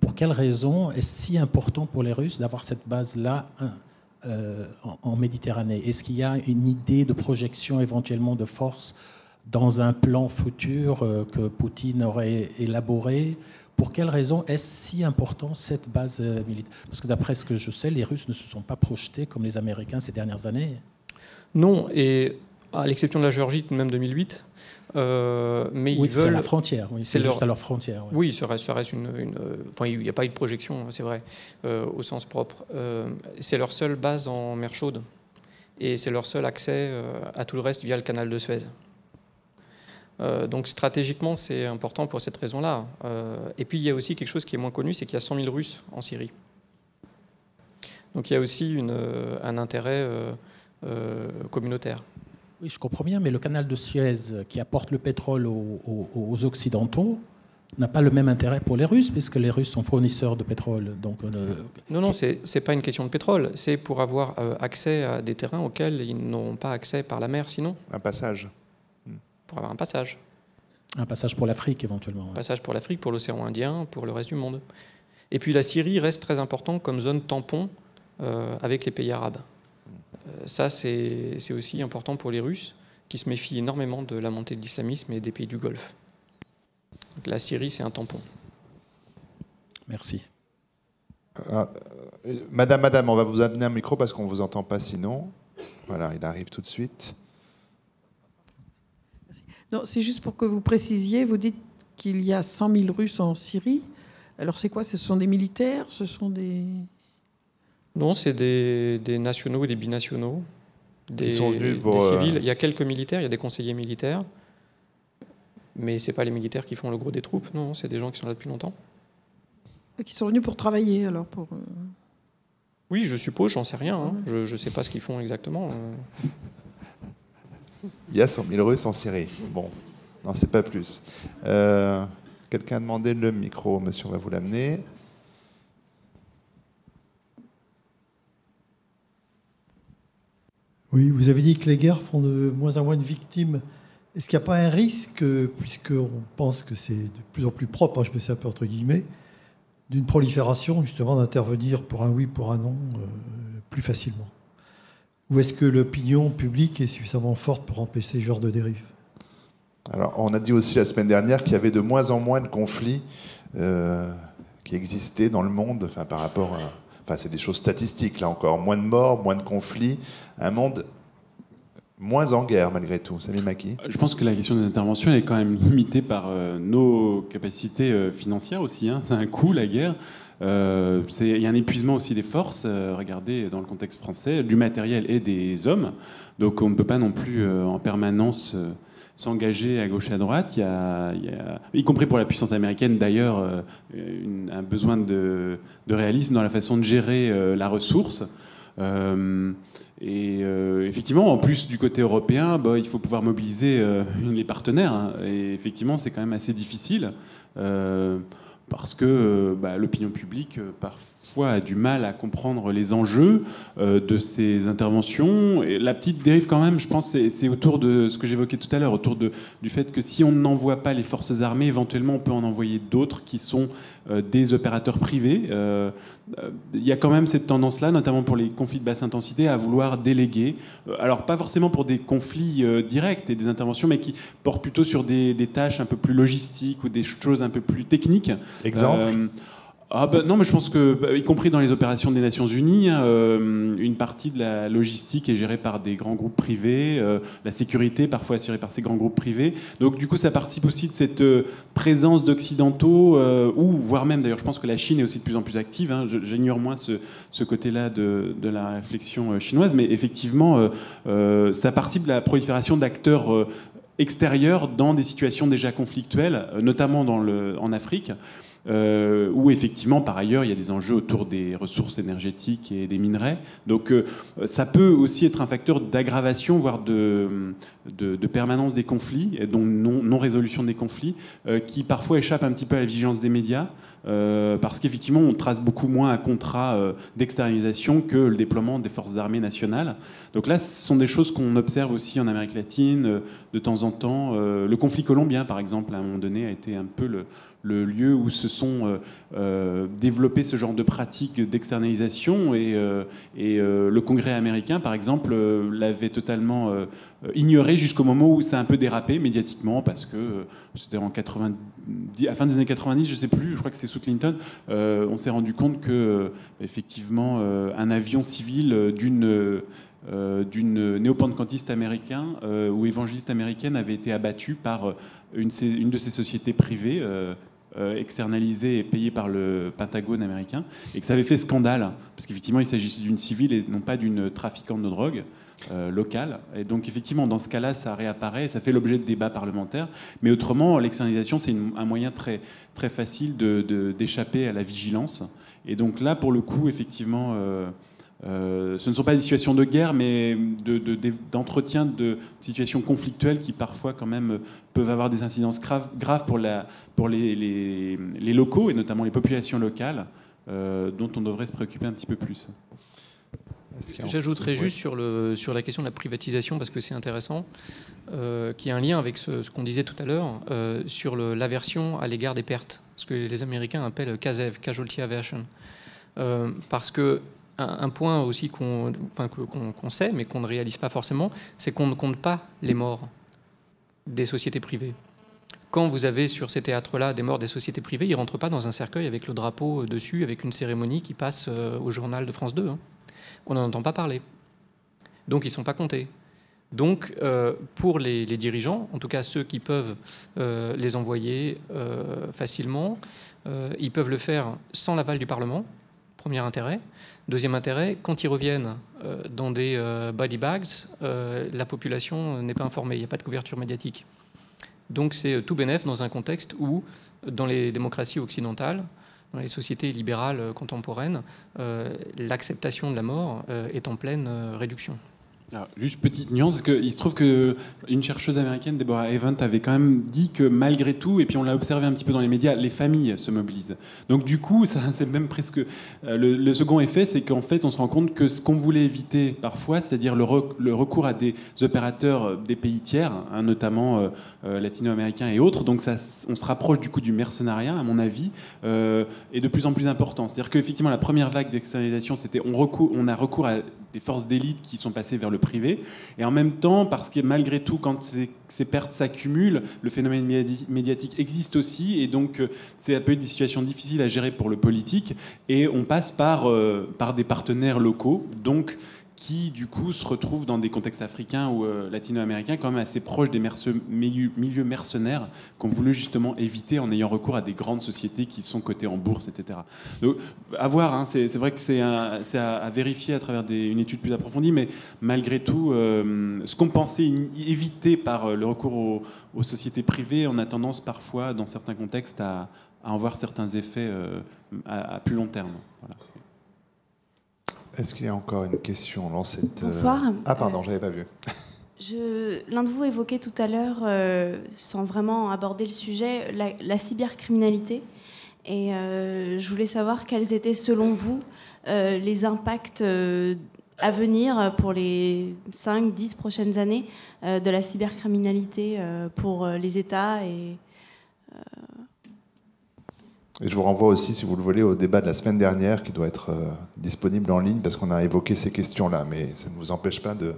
Pour quelles raisons est-ce si important pour les Russes d'avoir cette base-là en, en, Méditerranée? Est-ce qu'il y a une idée de projection éventuellement de force dans un plan futur que Poutine aurait élaboré pour quelle raison est-ce si important cette base euh, militaire Parce que d'après ce que je sais, les Russes ne se sont pas projetés comme les Américains ces dernières années. Non, et à l'exception de la Géorgie, même 2008. Euh, mais oui, ils veulent. C'est la frontière. Oui, c'est juste à leur frontière. Oui, ça reste, reste une. Enfin, il n'y a pas eu de projection, c'est vrai, euh, au sens propre. c'est leur seule base en mer chaude, et c'est leur seul accès à tout le reste via le canal de Suez. Euh, donc stratégiquement, c'est important pour cette raison-là. Euh, et puis il y a aussi quelque chose qui est moins connu, c'est qu'il y a 100 000 Russes en Syrie. Donc il y a aussi euh, un intérêt communautaire. Oui, je comprends bien, mais le canal de Suez qui apporte le pétrole aux, Occidentaux n'a pas le même intérêt pour les Russes, puisque les Russes sont fournisseurs de pétrole. Donc, Non, non, ce n'est pas une question de pétrole, c'est pour avoir accès à des terrains auxquels ils n'ont pas accès par la mer sinon. Un passage pour avoir un passage. Un passage pour l'Afrique éventuellement. Un passage pour l'Afrique, pour l'océan Indien, pour le reste du monde. Et puis la Syrie reste très importante comme zone tampon euh, avec les pays arabes. Euh, ça, c'est aussi important pour les Russes. qui se méfient énormément de la montée de l'islamisme et des pays du Golfe. la Syrie, c'est un tampon. Merci. Euh, madame, madame, on va vous amener un micro parce qu'on ne vous entend pas sinon. Voilà, il arrive tout de suite. Non, c'est juste pour que vous précisiez, vous dites qu'il y a 100 000 Russes en Syrie. Alors c'est quoi? Ce sont des militaires? Ce sont des... Non, c'est des, nationaux et des binationaux. Des, sont venus pour, euh, civils. Il y a quelques militaires, il y a des conseillers militaires. Mais ce pas les militaires qui font le gros des troupes, non, c'est des gens qui sont là depuis longtemps. Et qui sont venus pour travailler, alors pour... Euh, oui, je suppose, j'en sais rien. Hein. Je ne sais pas ce qu'ils font exactement. Il y a 100 000 Russes en Syrie. Bon, non, c'est pas plus. Euh, quelqu'un a demandé le micro, monsieur, on va vous l'amener. Oui, vous avez dit que les guerres font de moins en moins de victimes. Est-ce qu'il n'y a pas un risque, puisqu'on pense que c'est de plus en plus propre, hein, je mets ça un peu entre guillemets, d'une prolifération justement d'intervenir pour un oui, pour un non, euh, plus facilement? Ou est-ce que l'opinion publique est suffisamment forte pour empêcher ce genre de dérive? Alors, on a dit aussi la semaine dernière qu'il y avait de moins en moins de conflits euh, qui existaient dans le monde, enfin, par rapport à. Enfin, c'est des choses statistiques, là encore. Moins de morts, moins de conflits. Un monde moins en guerre malgré tout. Salut Maki. Je pense que la question des interventions est quand même limitée par euh, nos capacités financières aussi. Hein. C'est un coût la guerre. Euh, il y a un épuisement aussi des forces, euh, regardez dans le contexte français, du matériel et des hommes. Donc on ne peut pas non plus euh, en permanence s'engager à gauche et à droite. Y, a, y, compris pour la puissance américaine d'ailleurs, un besoin de, réalisme dans la façon de gérer la ressource. et effectivement, en plus du côté européen, bah, il faut pouvoir mobiliser les partenaires. Hein. et effectivement, c'est quand même assez difficile parce que euh, bah, l'opinion publique, euh, a du mal à comprendre les enjeux euh, de ces interventions. Et la petite dérive, quand même, je pense, c'est autour de ce que j'évoquais tout à l'heure, autour de, du fait que si on n'envoie pas les forces armées, éventuellement, on peut en envoyer d'autres qui sont des opérateurs privés. Il y a quand même cette tendance-là, notamment pour les conflits de basse intensité, à vouloir déléguer. alors, pas forcément pour des conflits directs et des interventions, mais qui portent plutôt sur des, des tâches un peu plus logistiques ou des choses un peu plus techniques. Exemple euh, ah ben non, mais je pense que, bah, y compris dans les opérations des Nations Unies, hein, euh, une partie de la logistique est gérée par des grands groupes privés, euh, la sécurité parfois assurée par ces grands groupes privés. Donc du coup, ça participe aussi de cette présence d'occidentaux, ou voire même, d'ailleurs, je pense que la Chine est aussi de plus en plus active. Hein, J'ignore moins ce, côté-là de, la réflexion chinoise, mais effectivement, ça participe de la prolifération d'acteurs extérieurs dans des situations déjà conflictuelles, notamment en Afrique. Euh, où effectivement, par ailleurs, il y a des enjeux autour des ressources énergétiques et des minerais. Donc euh, ça peut aussi être un facteur d'aggravation, voire de, permanence des conflits, donc non-résolution des conflits, euh, qui parfois échappent un petit peu à la vigilance des médias. Parce qu'effectivement, on trace beaucoup moins un contrat d'extériorisation que le déploiement des forces armées nationales. Donc là, ce sont des choses qu'on observe aussi en Amérique latine de temps en temps. le conflit colombien, par exemple, à un moment donné, a été un peu le, lieu où se sont euh, euh, développés ce genre de pratiques d'externalisation. Et, euh, et le Congrès américain, par exemple, l'avait totalement ignoré jusqu'au moment où ça a un peu dérapé médiatiquement, parce que c'était en 90, à fin des années 90, je ne sais plus, je crois que c'est sous Clinton, on s'est rendu compte que, effectivement, un avion civil d'une d'une néo-pentecôtiste américain ou évangéliste américaine avait été abattu par une, une de ces sociétés privées, euh, externalisé et payé par le Pentagone américain, et que ça avait fait scandale, parce qu'effectivement, il s'agissait d'une civile et non pas d'une trafiquante de drogue euh, locale. Et donc, effectivement, dans ce cas-là, ça réapparaît, ça fait l'objet de débats parlementaires. Mais autrement, l'externalisation, c'est un moyen très, très facile d'échapper de, à la vigilance. Et donc là, pour le coup, effectivement, euh, euh, ce ne sont pas des situations de guerre, mais d'entretien de, situations conflictuelles qui parfois quand même peuvent avoir des incidences graves, pour, la, pour les, les, locaux et notamment les populations locales, euh, dont on devrait se préoccuper un petit peu plus. J'ajouterais juste sur, le, sur la question de la privatisation, parce que c'est intéressant, euh, qui a un lien avec ce, qu'on disait tout à l'heure, sur l'aversion à l'égard des pertes, ce que les Américains appellent CASEV, Casualty Aversion. parce que un, point aussi qu'on sait, mais qu'on ne réalise pas forcément, c'est qu'on ne compte pas les morts des sociétés privées. Quand vous avez sur ces théâtres-là des morts des sociétés privées, ils ne rentrent pas dans un cercueil avec le drapeau dessus, avec une cérémonie qui passe euh, au journal de France 2. On n'en entend pas parler. Donc ils ne sont pas comptés. Donc, euh, pour les, dirigeants, en tout cas ceux qui peuvent euh, les envoyer facilement, ils peuvent le faire sans l'aval du Parlement, premier intérêt. Deuxième intérêt, quand ils reviennent dans des body bags, la population n'est pas informée, il n'y a pas de couverture médiatique. Donc c'est tout bénéf dans un contexte où, dans les démocraties occidentales, dans les sociétés libérales contemporaines, euh, l'acceptation de la mort euh, est en pleine euh, réduction. Alors, juste petite nuance, parce qu'il se trouve qu'une chercheuse américaine, Deborah Evans, avait quand même dit que malgré tout, et puis on l'a observé un petit peu dans les médias, les familles se mobilisent. Donc du coup, c'est même presque... Euh, le, second effet, c'est qu'en fait, on se rend compte que ce qu'on voulait éviter parfois, c'est-à-dire le, recours à des opérateurs euh, des pays tiers, hein, notamment euh, latino-américains et autres, donc on se rapproche du coup du mercenariat, à mon avis, est de plus en plus important. C'est-à-dire qu'effectivement, la première vague d'externalisation, c'était on a recours à des forces d'élite qui sont passées vers le privé. Et en même temps, parce que malgré tout, quand ces, pertes s'accumulent, le phénomène médiatique existe aussi. Et donc, c'est un peu des situations difficiles à gérer pour le politique. Et on passe par, euh, par des partenaires locaux. Donc, qui du coup se retrouvent dans des contextes africains ou euh, latino-américains quand même assez proches des milieux mercenaires qu'on voulait justement éviter en ayant recours à des grandes sociétés qui sont cotées en bourse, etc. Donc à voir, hein, c'est vrai que c'est à, vérifier à travers une étude plus approfondie, mais malgré tout, euh, ce qu'on pensait éviter par euh, le recours aux, sociétés privées, on a tendance parfois, dans certains contextes, à, en voir certains effets à, plus long terme. Voilà. Est-ce qu'il y a encore une question dans cette... Euh, Bonsoir. Ah pardon, je n'avais pas vu. L'un de vous évoquait tout à l'heure, euh, sans vraiment aborder le sujet, la, cybercriminalité. Et euh, je voulais savoir quels étaient, selon vous, les impacts à venir pour les 5-10 prochaines années de la cybercriminalité pour les États et et je vous renvoie aussi, si vous le voulez, au débat de la semaine dernière qui doit être euh, disponible en ligne parce qu'on a évoqué ces questions-là. Mais ça ne vous empêche pas de,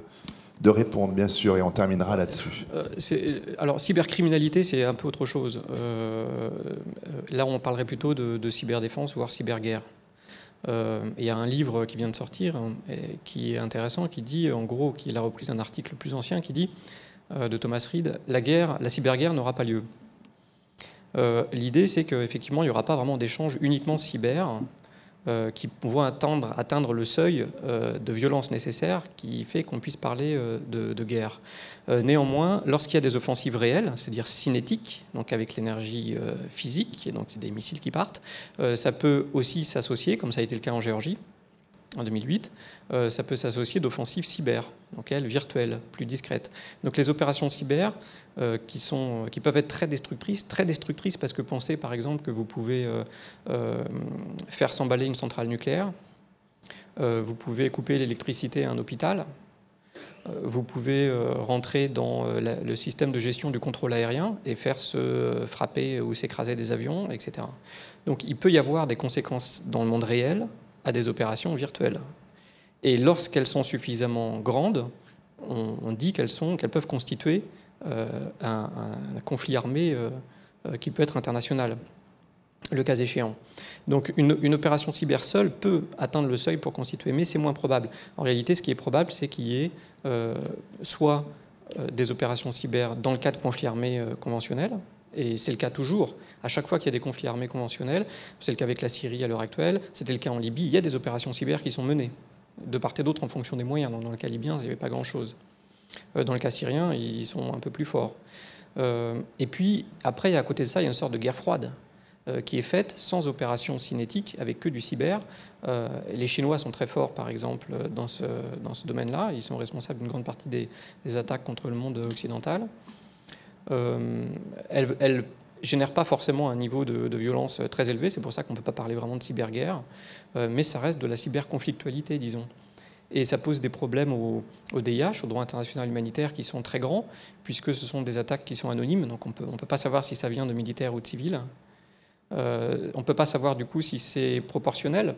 de répondre, bien sûr, et on terminera là-dessus. Euh, alors, cybercriminalité, c'est un peu autre chose. Euh, là, on parlerait plutôt de, cyberdéfense, voire cyberguerre. Il y a un livre qui vient de sortir, hein, qui est intéressant, qui dit, en gros, qui est la reprise d'un article plus ancien, qui dit, de Thomas Reed, la guerre, la cyberguerre n'aura pas lieu. Euh, l'idée, c'est qu'effectivement, il n'y aura pas vraiment d'échanges uniquement cyber euh, qui vont atteindre, le seuil euh, de violence nécessaire qui fait qu'on puisse parler de, guerre. néanmoins, lorsqu'il y a des offensives réelles, c'est-à-dire cinétiques, donc avec l'énergie physique, et donc des missiles qui partent, ça peut aussi s'associer, comme ça a été le cas en Géorgie, en 2008, euh, ça peut s'associer d'offensives cyber, donc elles virtuelles, plus discrètes. Donc les opérations cyber euh, qui, sont, qui peuvent être très destructrices, très destructrices parce que pensez par exemple que vous pouvez euh, faire s'emballer une centrale nucléaire, vous pouvez couper l'électricité à un hôpital, vous pouvez rentrer dans le système de gestion du contrôle aérien et faire se frapper ou s'écraser des avions, etc. Donc il peut y avoir des conséquences dans le monde réel à des opérations virtuelles. Et lorsqu'elles sont suffisamment grandes, on, dit qu'elles peuvent constituer euh, un, conflit armé euh, euh, qui peut être international, le cas échéant. Donc une, opération cyber seule peut atteindre le seuil pour constituer, mais c'est moins probable. En réalité, ce qui est probable, c'est qu'il y ait soit des opérations cyber dans le cas de conflits armés conventionnels, et c'est le cas toujours. À chaque fois qu'il y a des conflits armés conventionnels, c'est le cas avec la Syrie à l'heure actuelle, c'était le cas en Libye, il y a des opérations cyber qui sont menées, de part et d'autre en fonction des moyens. Dans le cas libyen, il n'y avait pas grand-chose. Euh, dans le cas syrien, ils sont un peu plus forts. Euh, et puis, après, à côté de ça, il y a une sorte de guerre froide euh, qui est faite sans opération cinétique, avec que du cyber. les Chinois sont très forts, par exemple, dans ce, domaine-là. Ils sont responsables d'une grande partie des, attaques contre le monde occidental. Euh, elle, elle génère pas forcément un niveau de, violence très élevé, c'est pour ça qu'on ne peut pas parler vraiment de cyberguerre, euh, mais ça reste de la cyberconflictualité, disons. Et ça pose des problèmes au, DIH, au droit international humanitaire, qui sont très grands, puisque ce sont des attaques qui sont anonymes, donc on ne peut pas savoir si ça vient de militaires ou de civils. Euh, on ne peut pas savoir du coup si c'est proportionnel,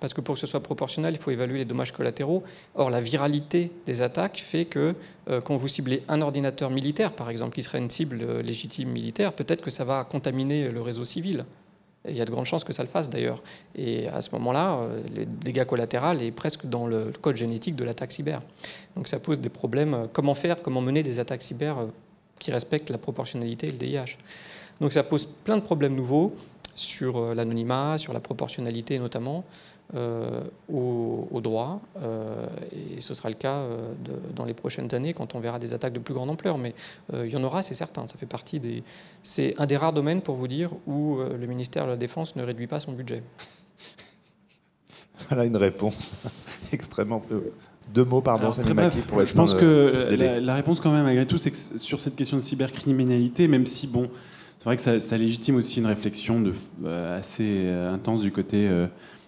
parce que pour que ce soit proportionnel, il faut évaluer les dommages collatéraux. Or, la viralité des attaques fait que euh, quand vous ciblez un ordinateur militaire, par exemple, qui serait une cible euh, légitime militaire, peut-être que ça va contaminer le réseau civil. il y a de grandes chances que ça le fasse d'ailleurs. Et à ce moment-là, euh, les dégâts collatéraux est presque dans le code génétique de l'attaque cyber. Donc ça pose des problèmes. Comment faire, comment mener des attaques cyber qui respectent la proportionnalité et le DIH Donc ça pose plein de problèmes nouveaux sur l'anonymat, sur la proportionnalité notamment. Euh, au, droit. Euh, et ce sera le cas euh, dans les prochaines années quand on verra des attaques de plus grande ampleur. Mais il y en aura, c'est certain. Ça fait partie des. C'est un des rares domaines, pour vous dire, où le ministère de la Défense ne réduit pas son budget. Voilà une réponse extrêmement. Deux mots, pardon, Maki, pour Je pense que la, réponse, quand même, malgré tout, c'est que sur cette question de cybercriminalité, même si, bon, c'est vrai que ça, ça, légitime aussi une réflexion de, assez intense du côté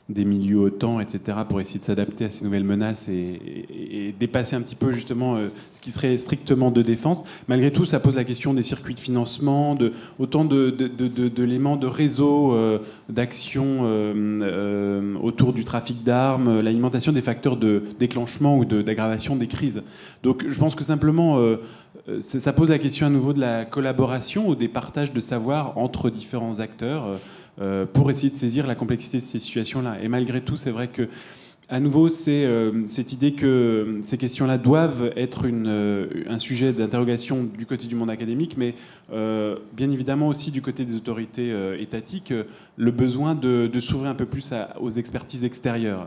des milieux OTAN, etc., pour essayer de s'adapter à ces nouvelles menaces et, dépasser un petit peu justement euh, ce qui serait strictement de défense. Malgré tout, ça pose la question des circuits de financement, de, autant d'éléments de, de, réseau, euh, d'action euh, autour du trafic d'armes, l'alimentation des facteurs de déclenchement ou d'aggravation des crises. Donc je pense que simplement, ça pose la question à nouveau de la collaboration ou des partages de savoir entre différents acteurs. Euh, pour essayer de saisir la complexité de ces situations-là. Et malgré tout, c'est vrai que à nouveau, c'est euh, cette idée que ces questions-là doivent être euh, un sujet d'interrogation du côté du monde académique, mais bien évidemment aussi du côté des autorités étatiques, le besoin de, s'ouvrir un peu plus aux expertises extérieures,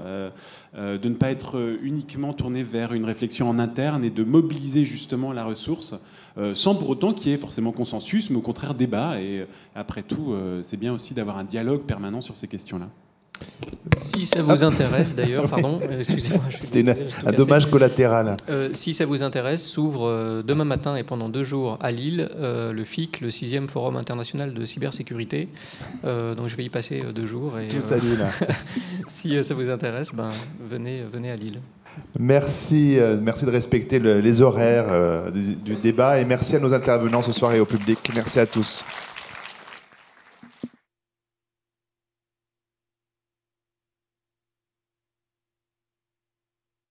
de ne pas être uniquement tourné vers une réflexion en interne et de mobiliser justement la ressource euh, sans pour autant qu'il y ait forcément consensus, mais au contraire débat. Et euh, après tout, euh, c'est bien aussi d'avoir un dialogue permanent sur ces questions-là. Si ça vous intéresse, d'ailleurs, pardon, excusez-moi. C'était un dommage collatéral. si ça vous intéresse, s'ouvre demain matin et pendant deux jours à Lille le FIC, le 6e Forum international de cybersécurité. donc je vais y passer deux jours. Et, Tous à Lille. si ça vous intéresse, ben, venez, venez à Lille. Merci, euh, merci de respecter les horaires euh, du, du débat et merci à nos intervenants ce soir et au public. Merci à tous.